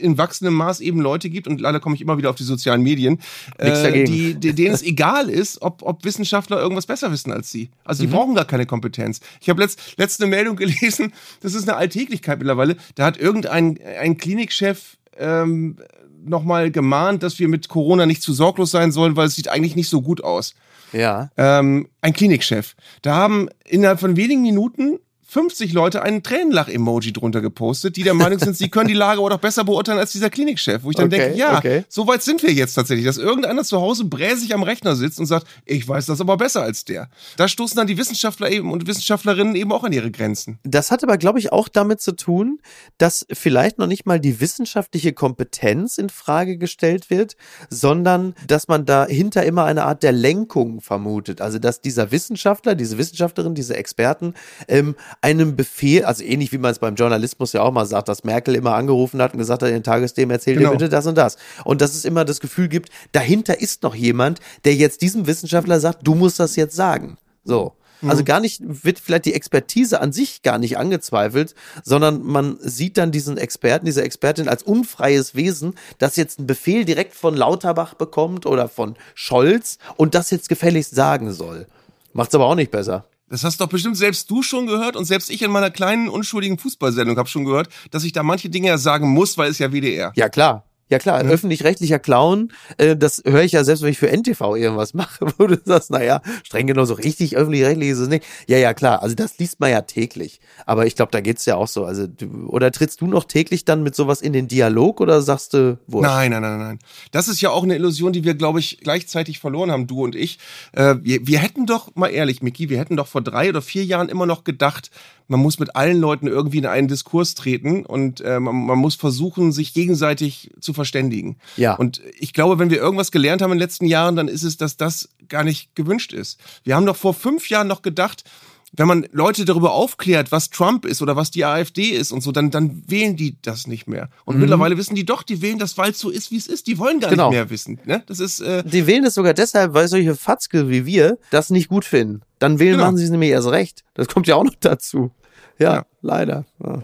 in wachsendem Maß eben Leute gibt, und leider komme ich immer wieder auf die sozialen Medien, äh, die, die, denen es egal ist, ob, ob Wissenschaftler irgendwas besser wissen als sie. Also die mhm. brauchen gar keine Kompetenz. Ich habe letzt, letzte Meldung <laughs> gelesen, das ist eine Alltäglichkeit mittlerweile, da hat irgendein ein Klinikchef ähm, nochmal gemahnt, dass wir mit Corona nicht zu sorglos sein sollen, weil es sieht eigentlich nicht so gut aus. Ja. Ähm, ein Klinikchef. Da haben innerhalb von wenigen Minuten 50 Leute einen Tränenlach-Emoji drunter gepostet, die der Meinung sind, sie <laughs> können die Lage aber doch besser beurteilen als dieser Klinikchef. Wo ich dann okay, denke, ja, okay. so weit sind wir jetzt tatsächlich, dass irgendeiner zu Hause bräsig am Rechner sitzt und sagt, ich weiß das aber besser als der. Da stoßen dann die Wissenschaftler eben und Wissenschaftlerinnen eben auch an ihre Grenzen. Das hat aber, glaube ich, auch damit zu tun, dass vielleicht noch nicht mal die wissenschaftliche Kompetenz in Frage gestellt wird, sondern dass man dahinter immer eine Art der Lenkung vermutet. Also, dass dieser Wissenschaftler, diese Wissenschaftlerin, diese Experten ähm, einem Befehl, also ähnlich wie man es beim Journalismus ja auch mal sagt, dass Merkel immer angerufen hat und gesagt hat, in den Tagesthemen erzählt genau. ihr bitte das und das. Und dass es immer das Gefühl gibt, dahinter ist noch jemand, der jetzt diesem Wissenschaftler sagt, du musst das jetzt sagen. So. Mhm. Also gar nicht, wird vielleicht die Expertise an sich gar nicht angezweifelt, sondern man sieht dann diesen Experten, diese Expertin als unfreies Wesen, das jetzt einen Befehl direkt von Lauterbach bekommt oder von Scholz und das jetzt gefälligst sagen soll. Macht's aber auch nicht besser. Das hast doch bestimmt selbst du schon gehört und selbst ich in meiner kleinen, unschuldigen Fußballsendung habe schon gehört, dass ich da manche Dinge ja sagen muss, weil es ja WDR. Ja, klar. Ja klar, Mhm. öffentlich-rechtlicher Clown, äh, das höre ich ja selbst, wenn ich für NTV irgendwas <laughs> mache, wo du sagst, naja, streng genommen so richtig öffentlich-rechtlich ist es nicht. Ja, ja, klar, also das liest man ja täglich. Aber ich glaube, da geht's ja auch so. Also, du, oder trittst du noch täglich dann mit sowas in den Dialog oder sagst du, wurscht? Nein, nein, nein, nein. Das ist ja auch eine Illusion, die wir, glaube ich, gleichzeitig verloren haben, du und ich. Äh, wir, wir hätten doch, mal ehrlich, Miki, wir hätten doch vor drei oder vier Jahren immer noch gedacht, man muss mit allen Leuten irgendwie in einen Diskurs treten und äh, man, man muss versuchen, sich gegenseitig zu verständigen. Ja. Und ich glaube, wenn wir irgendwas gelernt haben in den letzten Jahren, dann ist es, dass das gar nicht gewünscht ist. Wir haben doch vor fünf Jahren noch gedacht, wenn man Leute darüber aufklärt, was Trump ist oder was die AfD ist und so, dann, dann wählen die das nicht mehr. Und Mhm. mittlerweile wissen die doch, die wählen das, weil es so ist, wie es ist. Die wollen gar Genau. nicht mehr wissen. Ne? Das ist, äh, Die wählen es sogar deshalb, weil solche Fatzke wie wir das nicht gut finden. Dann wählen Genau. machen sie es nämlich erst recht. Das kommt ja auch noch dazu. Ja, Ja. leider. Ja.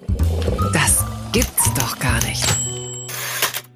Das gibt's doch gar nicht.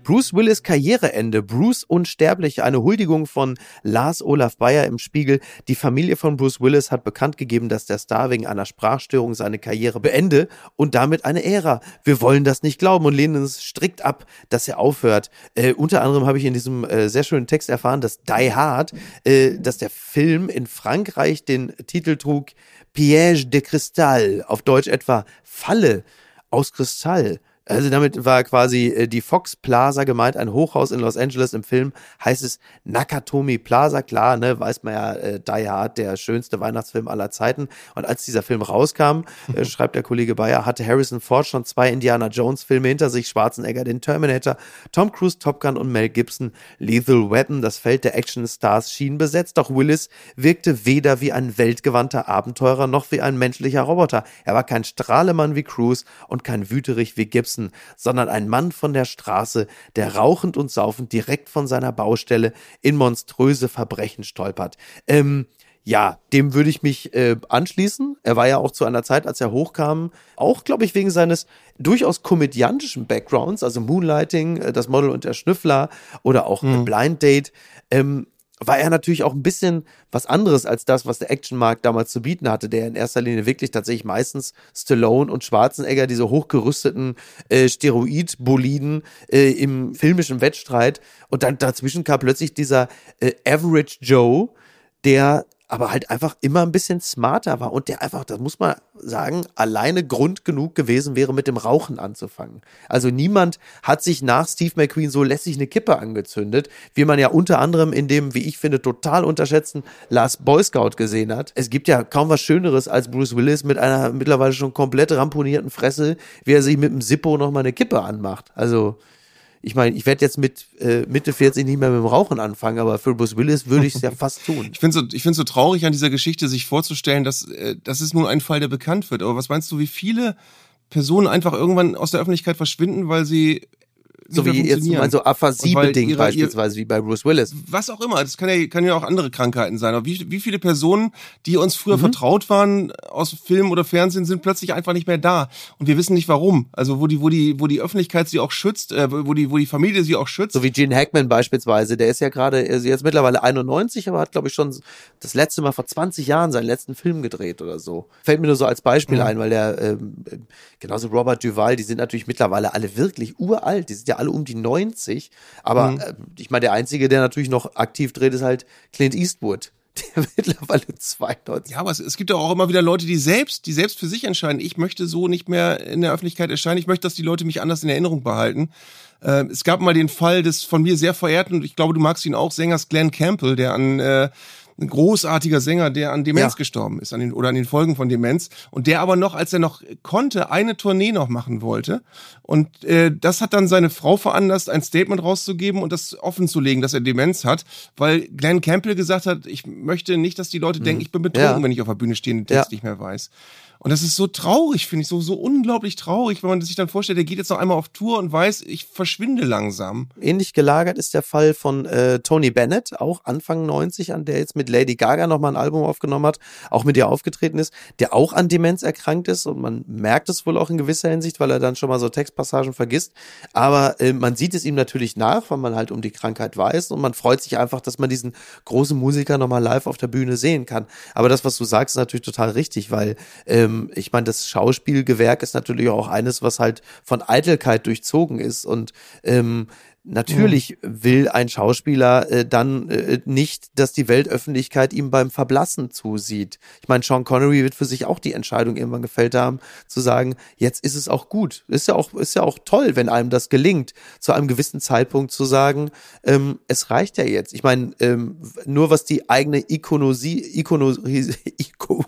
Bruce Willis Karriereende. Bruce unsterblich. Eine Huldigung von Lars Olaf Bayer im Spiegel. Die Familie von Bruce Willis hat bekannt gegeben, dass der Star wegen einer Sprachstörung seine Karriere beende und damit eine Ära. Wir wollen das nicht glauben und lehnen es strikt ab, dass er aufhört. Äh, unter anderem habe ich in diesem äh, sehr schönen Text erfahren, dass Die Hard, äh, dass der Film in Frankreich den Titel trug Piège de Cristal, auf Deutsch etwa Falle aus Kristall. Also damit war quasi äh, die Fox Plaza gemeint, ein Hochhaus in Los Angeles. Im Film heißt es Nakatomi Plaza, klar, ne, weiß man ja, äh, Die Hard, der schönste Weihnachtsfilm aller Zeiten. Und als dieser Film rauskam, äh, <laughs> schreibt der Kollege Bayer, hatte Harrison Ford schon zwei Indiana Jones Filme hinter sich, Schwarzenegger, den Terminator, Tom Cruise, Top Gun und Mel Gibson, Lethal Weapon, das Feld der Action-Stars schien besetzt, doch Willis wirkte weder wie ein weltgewandter Abenteurer noch wie ein menschlicher Roboter. Er war kein Strahlemann wie Cruise und kein Wüterich wie Gibson, sondern ein Mann von der Straße, der rauchend und saufend direkt von seiner Baustelle in monströse Verbrechen stolpert. Ähm, ja, dem würde ich mich äh, anschließen. Er war ja auch zu einer Zeit, als er hochkam, auch, glaube ich, wegen seines durchaus komödiantischen Backgrounds, also Moonlighting, äh, das Model und der Schnüffler oder auch mhm. Blind Date, ähm, war er natürlich auch ein bisschen was anderes als das, was der Actionmarkt damals zu bieten hatte, der in erster Linie wirklich tatsächlich meistens Stallone und Schwarzenegger, diese hochgerüsteten äh, Steroid-Boliden äh, im filmischen Wettstreit. Und dann dazwischen kam plötzlich dieser äh, Average Joe, der aber halt einfach immer ein bisschen smarter war und der einfach, das muss man sagen, alleine Grund genug gewesen wäre, mit dem Rauchen anzufangen. Also niemand hat sich nach Steve McQueen so lässig eine Kippe angezündet, wie man ja unter anderem in dem, wie ich finde, total unterschätzten Last Boy Scout gesehen hat. Es gibt ja kaum was Schöneres als Bruce Willis mit einer mittlerweile schon komplett ramponierten Fresse, wie er sich mit dem Zippo nochmal eine Kippe anmacht. Also, ich meine, ich werde jetzt mit äh, Mitte 40 nicht mehr mit dem Rauchen anfangen, aber für Bruce Willis würde ich es ja <laughs> fast tun. Ich finde so, ich so traurig an dieser Geschichte, sich vorzustellen, dass äh, das ist nur ein Fall, der bekannt wird. Aber was meinst du, wie viele Personen einfach irgendwann aus der Öffentlichkeit verschwinden, weil sie so wie jetzt mal so Aphasie-bedingt beispielsweise, wie bei Bruce Willis. Was auch immer, das kann ja, kann ja auch andere Krankheiten sein. Aber wie, wie viele Personen, die uns früher mhm. vertraut waren aus Film oder Fernsehen, sind plötzlich einfach nicht mehr da. Und wir wissen nicht warum. Also wo die, wo die, wo die Öffentlichkeit sie auch schützt, äh, wo die, wo die Familie sie auch schützt. So wie Gene Hackman beispielsweise, der ist ja gerade, ist jetzt mittlerweile 91, aber hat, glaube ich, schon das letzte Mal vor 20 Jahren seinen letzten Film gedreht oder so. Fällt mir nur so als Beispiel mhm. ein, weil der, ähm, genauso Robert Duval, die sind natürlich mittlerweile alle wirklich uralt. Die sind ja alle um die 90. Aber mhm. äh, ich meine, der Einzige, der natürlich noch aktiv dreht, ist halt Clint Eastwood. <laughs> Der mittlerweile 92. Ja, aber es, es gibt ja auch immer wieder Leute, die selbst, die selbst für sich entscheiden, ich möchte so nicht mehr in der Öffentlichkeit erscheinen, ich möchte, dass die Leute mich anders in Erinnerung behalten. Äh, es gab mal den Fall des von mir sehr verehrten, und ich glaube, du magst ihn auch, Sängers Glenn Campbell, der an äh, ein großartiger Sänger, der an Demenz ja. gestorben ist, an den, oder an den Folgen von Demenz. Und der aber noch, als er noch konnte, eine Tournee noch machen wollte. Und äh, das hat dann seine Frau veranlasst, ein Statement rauszugeben und das offenzulegen, dass er Demenz hat, weil Glenn Campbell gesagt hat, ich möchte nicht, dass die Leute mhm. denken, ich bin betrunken, ja. wenn ich auf der Bühne stehe und den Text ja. nicht mehr weiß. Und das ist so traurig, finde ich, so, so unglaublich traurig, wenn man sich dann vorstellt, der geht jetzt noch einmal auf Tour und weiß, ich verschwinde langsam. Ähnlich gelagert ist der Fall von äh, Tony Bennett, auch Anfang 90, an der jetzt mit Lady Gaga nochmal ein Album aufgenommen hat, auch mit ihr aufgetreten ist, der auch an Demenz erkrankt ist und man merkt es wohl auch in gewisser Hinsicht, weil er dann schon mal so Textpassagen vergisst. Aber äh, man sieht es ihm natürlich nach, weil man halt um die Krankheit weiß und man freut sich einfach, dass man diesen großen Musiker nochmal live auf der Bühne sehen kann. Aber das, was du sagst, ist natürlich total richtig, weil ähm, ich meine, das Schauspielgewerk ist natürlich auch eines, was halt von Eitelkeit durchzogen ist. Und ähm, Natürlich mhm. will ein Schauspieler äh, dann äh, nicht, dass die Weltöffentlichkeit ihm beim Verblassen zusieht. Ich meine, Sean Connery wird für sich auch die Entscheidung irgendwann gefällt haben, zu sagen, jetzt ist es auch gut. Ist ja auch, ist ja auch toll, wenn einem das gelingt, zu einem gewissen Zeitpunkt zu sagen, ähm, es reicht ja jetzt. Ich meine, ähm, nur was die eigene Ikonosie, Ikonosie, <laughs> Iko,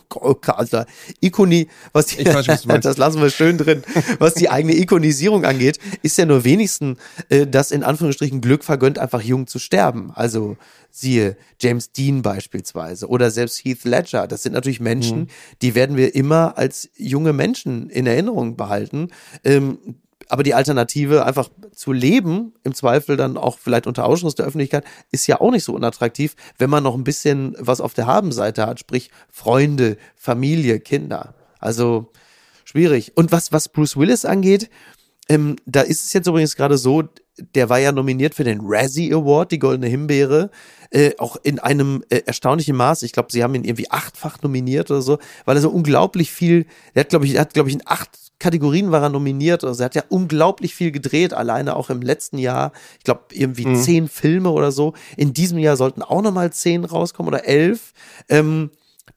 also Ikoni, was die, weiß, was <laughs> das lassen wir schön drin, was die eigene Ikonisierung angeht, ist ja nur wenigstens, äh, dass in Anführungsstrichen Glück vergönnt, einfach jung zu sterben. Also siehe James Dean beispielsweise oder selbst Heath Ledger. Das sind natürlich Menschen, mhm. die werden wir immer als junge Menschen in Erinnerung behalten. Ähm, aber die Alternative, einfach zu leben, im Zweifel dann auch vielleicht unter Ausschluss der Öffentlichkeit, ist ja auch nicht so unattraktiv, wenn man noch ein bisschen was auf der Habenseite hat, sprich Freunde, Familie, Kinder. Also schwierig. Und was, was Bruce Willis angeht, ähm, da ist es jetzt übrigens gerade so, der war ja nominiert für den Razzie Award, die Goldene Himbeere, äh, auch in einem äh, erstaunlichen Maß. Ich glaube, sie haben ihn irgendwie achtfach nominiert oder so, weil er so unglaublich viel, der hat, glaube ich, er hat, glaube ich, in acht Kategorien war er nominiert. Also er hat ja unglaublich viel gedreht, alleine auch im letzten Jahr. Ich glaube, irgendwie mhm. zehn Filme oder so. In diesem Jahr sollten auch nochmal zehn rauskommen oder elf. Ähm,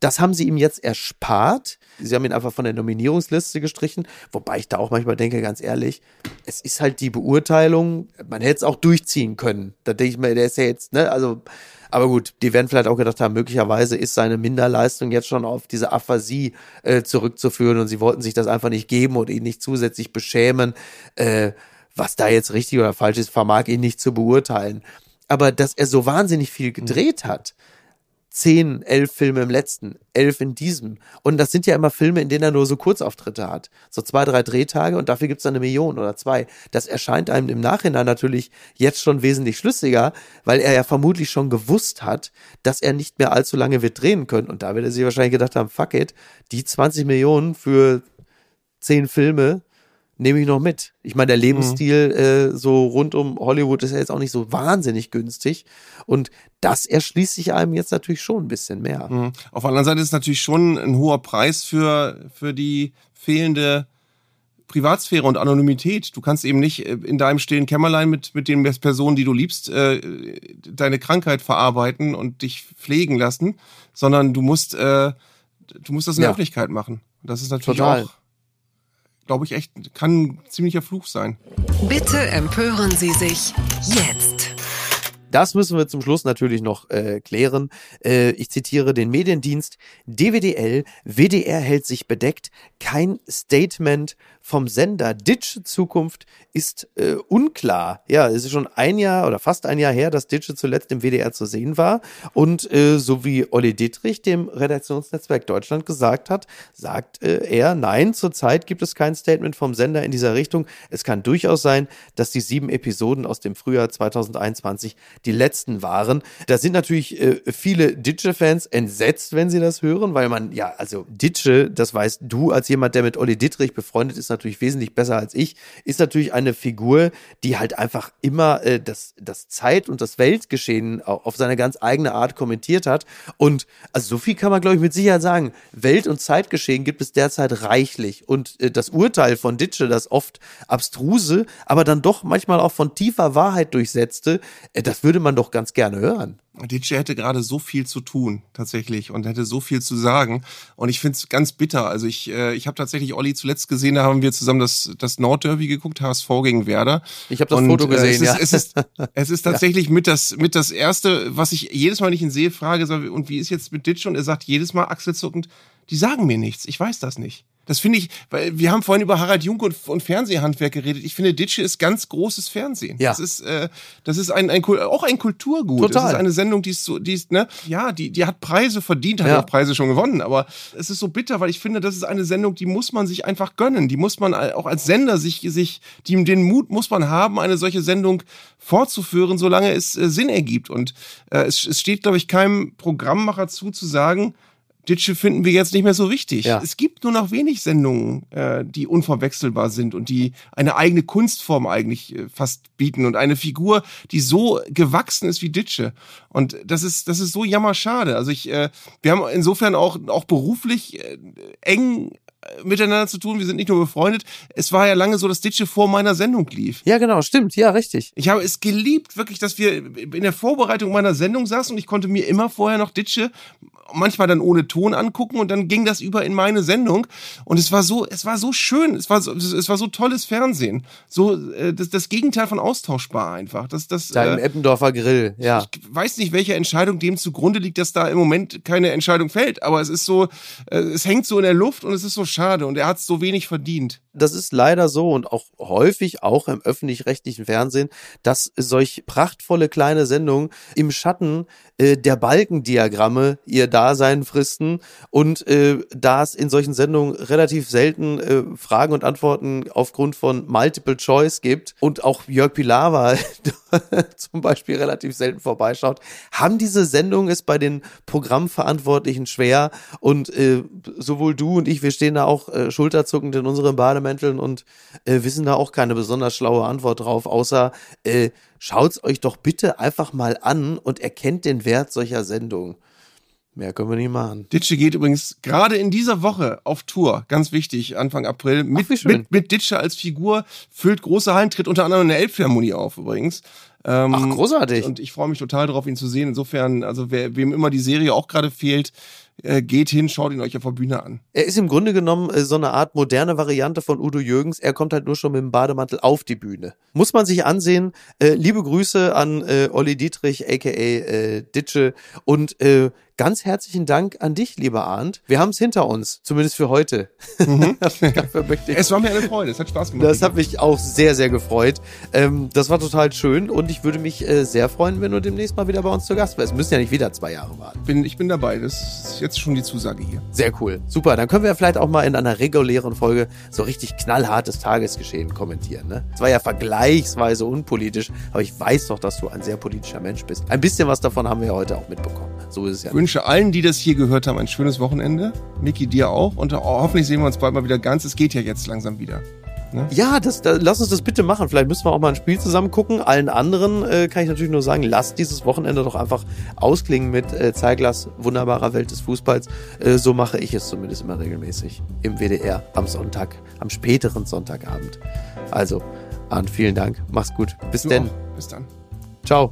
das haben sie ihm jetzt erspart. Sie haben ihn einfach von der Nominierungsliste gestrichen, wobei ich da auch manchmal denke, ganz ehrlich, es ist halt die Beurteilung, man hätte es auch durchziehen können. Da denke ich mir, der ist ja jetzt, ne, also, aber gut, die werden vielleicht auch gedacht haben, möglicherweise ist seine Minderleistung jetzt schon auf diese Aphasie äh, zurückzuführen und sie wollten sich das einfach nicht geben und ihn nicht zusätzlich beschämen. Äh, was da jetzt richtig oder falsch ist, vermag ihn nicht zu beurteilen. Aber dass er so wahnsinnig viel gedreht hat, zehn, elf Filme im letzten, elf in diesem. Und das sind ja immer Filme, in denen er nur so Kurzauftritte hat. So zwei, drei Drehtage und dafür gibt's dann eine Million oder zwei. Das erscheint einem im Nachhinein natürlich jetzt schon wesentlich schlüssiger, weil er ja vermutlich schon gewusst hat, dass er nicht mehr allzu lange wird drehen können. Und da wird er sich wahrscheinlich gedacht haben, fuck it, die 20 Millionen für zehn Filme, nehme ich noch mit. Ich meine, der Lebensstil mhm. äh, so rund um Hollywood ist ja jetzt auch nicht so wahnsinnig günstig. Und das erschließt sich einem jetzt natürlich schon ein bisschen mehr. Mhm. Auf der anderen Seite ist es natürlich schon ein hoher Preis für, für die fehlende Privatsphäre und Anonymität. Du kannst eben nicht äh, in deinem stillen Kämmerlein mit, mit den Personen, die du liebst, äh, deine Krankheit verarbeiten und dich pflegen lassen, sondern du musst, äh, du musst das in ja. der Öffentlichkeit machen. Das ist natürlich Total. auch glaube ich, echt, kann ein ziemlicher Fluch sein. Bitte empören Sie sich jetzt. Das müssen wir zum Schluss natürlich noch äh, klären. Äh, ich zitiere den Mediendienst DWDL. WDR hält sich bedeckt. Kein Statement vom Sender. Ditch Zukunft ist äh, unklar. Ja, es ist schon ein Jahr oder fast ein Jahr her, dass Ditch zuletzt im WDR zu sehen war. Und äh, so wie Olli Dittrich dem Redaktionsnetzwerk Deutschland gesagt hat, sagt äh, er, nein, zurzeit gibt es kein Statement vom Sender in dieser Richtung. Es kann durchaus sein, dass die sieben Episoden aus dem Frühjahr 2021 die letzten waren. Da sind natürlich äh, viele Ditsche-Fans entsetzt, wenn sie das hören, weil man, ja, also Ditsche, das weißt du als jemand, der mit Olli Dittrich befreundet ist, natürlich wesentlich besser als ich, ist natürlich eine Figur, die halt einfach immer äh, das, das Zeit- und das Weltgeschehen auf seine ganz eigene Art kommentiert hat. Und also so viel kann man, glaube ich, mit Sicherheit sagen. Welt- und Zeitgeschehen gibt es derzeit reichlich. Und äh, das Urteil von Ditsche, das oft abstruse, aber dann doch manchmal auch von tiefer Wahrheit durchsetzte, äh, das würde man doch ganz gerne hören. DJ hätte gerade so viel zu tun, tatsächlich, und hätte so viel zu sagen. Und ich finde es ganz bitter. Also ich, äh, ich habe tatsächlich Olli zuletzt gesehen, da haben wir zusammen das, das Nordderby geguckt, HSV gegen Werder. Ich habe das und, Foto gesehen, äh, es ist, ja. Es ist, es ist <laughs> tatsächlich mit, das, mit das Erste, was ich jedes Mal nicht in sehe, frage, und wie ist jetzt mit Ditch? Und er sagt jedes Mal achselzuckend, die sagen mir nichts. Ich weiß das nicht. Das finde ich, weil wir haben vorhin über Harald Junk und, und Fernsehhandwerk geredet. Ich finde, Ditsche ist ganz großes Fernsehen. Ja. Das ist, äh, das ist ein, ein auch ein Kulturgut. Total. Das ist eine Sendung, die ist so, die ist, ne, ja, die, die hat Preise verdient, hat Ja. auch Preise schon gewonnen. Aber es ist so bitter, weil ich finde, das ist eine Sendung, die muss man sich einfach gönnen. Die muss man auch als Sender sich, sich, die, den Mut muss man haben, eine solche Sendung fortzuführen, solange es äh, Sinn ergibt. Und äh, es, es steht, glaube ich, keinem Programmmacher zu, zu sagen, Ditsche finden wir jetzt nicht mehr so wichtig. Ja. Es gibt nur noch wenig Sendungen, äh, die unverwechselbar sind und die eine eigene Kunstform eigentlich äh, fast bieten und eine Figur, die so gewachsen ist wie Ditsche. Und das ist, das ist so jammerschade. Also ich, äh, wir haben insofern auch, auch beruflich äh, eng miteinander zu tun. Wir sind nicht nur befreundet. Es war ja lange so, dass Ditsche vor meiner Sendung lief. Ja, genau, stimmt. Ja, richtig. Ich habe es geliebt, wirklich, dass wir in der Vorbereitung meiner Sendung saßen und ich konnte mir immer vorher noch Ditsche manchmal dann ohne Ton angucken und dann ging das über in meine Sendung und es war so es war so schön es war so es war so tolles Fernsehen so äh, das, das Gegenteil von austauschbar einfach das das Da im äh, Eppendorfer Grill, ja. ich weiß nicht, welche Entscheidung dem zugrunde liegt, dass da im Moment keine Entscheidung fällt. Aber es ist so, äh, es hängt so in der Luft und es ist so schade und er hat so wenig verdient. Das ist leider so und auch häufig auch im öffentlich-rechtlichen Fernsehen, dass solch prachtvolle kleine Sendungen im Schatten äh, der Balkendiagramme ihr Dasein fristen und äh, da es in solchen Sendungen relativ selten äh, Fragen und Antworten aufgrund von Multiple Choice gibt und auch Jörg Pilawa <laughs> zum Beispiel relativ selten vorbeischaut, haben diese Sendungen es bei den Programmverantwortlichen schwer und äh, sowohl du und ich, wir stehen da auch äh, schulterzuckend in unseren Bademänteln und äh, wissen da auch keine besonders schlaue Antwort drauf, außer äh, schaut's euch doch bitte einfach mal an und erkennt den Wert solcher Sendungen. Mehr können wir nicht machen. Ditsche geht übrigens gerade in dieser Woche auf Tour, ganz wichtig, Anfang April, mit, schön. mit, mit Ditsche als Figur, füllt große Hallen, tritt unter anderem in der Elbphilharmonie auf übrigens. Ähm, Ach, großartig. Und ich freue mich total darauf, ihn zu sehen. Insofern, also wer, wem immer die Serie auch gerade fehlt, äh, geht hin, schaut ihn euch auf der Bühne an. Er ist im Grunde genommen äh, so eine Art moderne Variante von Udo Jürgens. Er kommt halt nur schon mit dem Bademantel auf die Bühne. Muss man sich ansehen. Äh, liebe Grüße an äh, Olli Dietrich, aka äh, Ditsche. Und äh, ganz herzlichen Dank an dich, lieber Arndt. Wir haben es hinter uns, zumindest für heute. <laughs> Ich Es war mir eine Freude, es hat Spaß gemacht. das hat mich auch sehr, sehr gefreut. Ähm, das war total schön und ich würde mich äh, sehr freuen, wenn du demnächst mal wieder bei uns zu Gast wärst. Wir müssen ja nicht wieder zwei Jahre warten. bin, ich bin dabei, das ist jetzt schon die Zusage hier. Sehr cool. Super. Dann können wir vielleicht auch mal in einer regulären Folge so richtig knallhartes Tagesgeschehen kommentieren. Ne? Es war ja vergleichsweise unpolitisch, aber ich weiß doch, dass du ein sehr politischer Mensch bist. Ein bisschen was davon haben wir ja heute auch mitbekommen. So ist es ja. Ich wünsche allen, die das hier gehört haben, ein schönes Wochenende. Miki, dir auch. Und hoffentlich sehen wir uns bald mal wieder ganz. Es geht ja jetzt langsam wieder. Ja, das, da, lass uns das bitte machen. Vielleicht müssen wir auch mal ein Spiel zusammen gucken. Allen anderen äh, kann ich natürlich nur sagen, lasst dieses Wochenende doch einfach ausklingen mit äh, Zeiglas wunderbarer Welt des Fußballs. Äh, so mache ich es zumindest immer regelmäßig im WDR am Sonntag, am späteren Sonntagabend. Also, Arndt, vielen Dank. Mach's gut. Bis Du denn. auch. Bis dann. Ciao.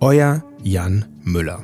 Euer Jan Müller.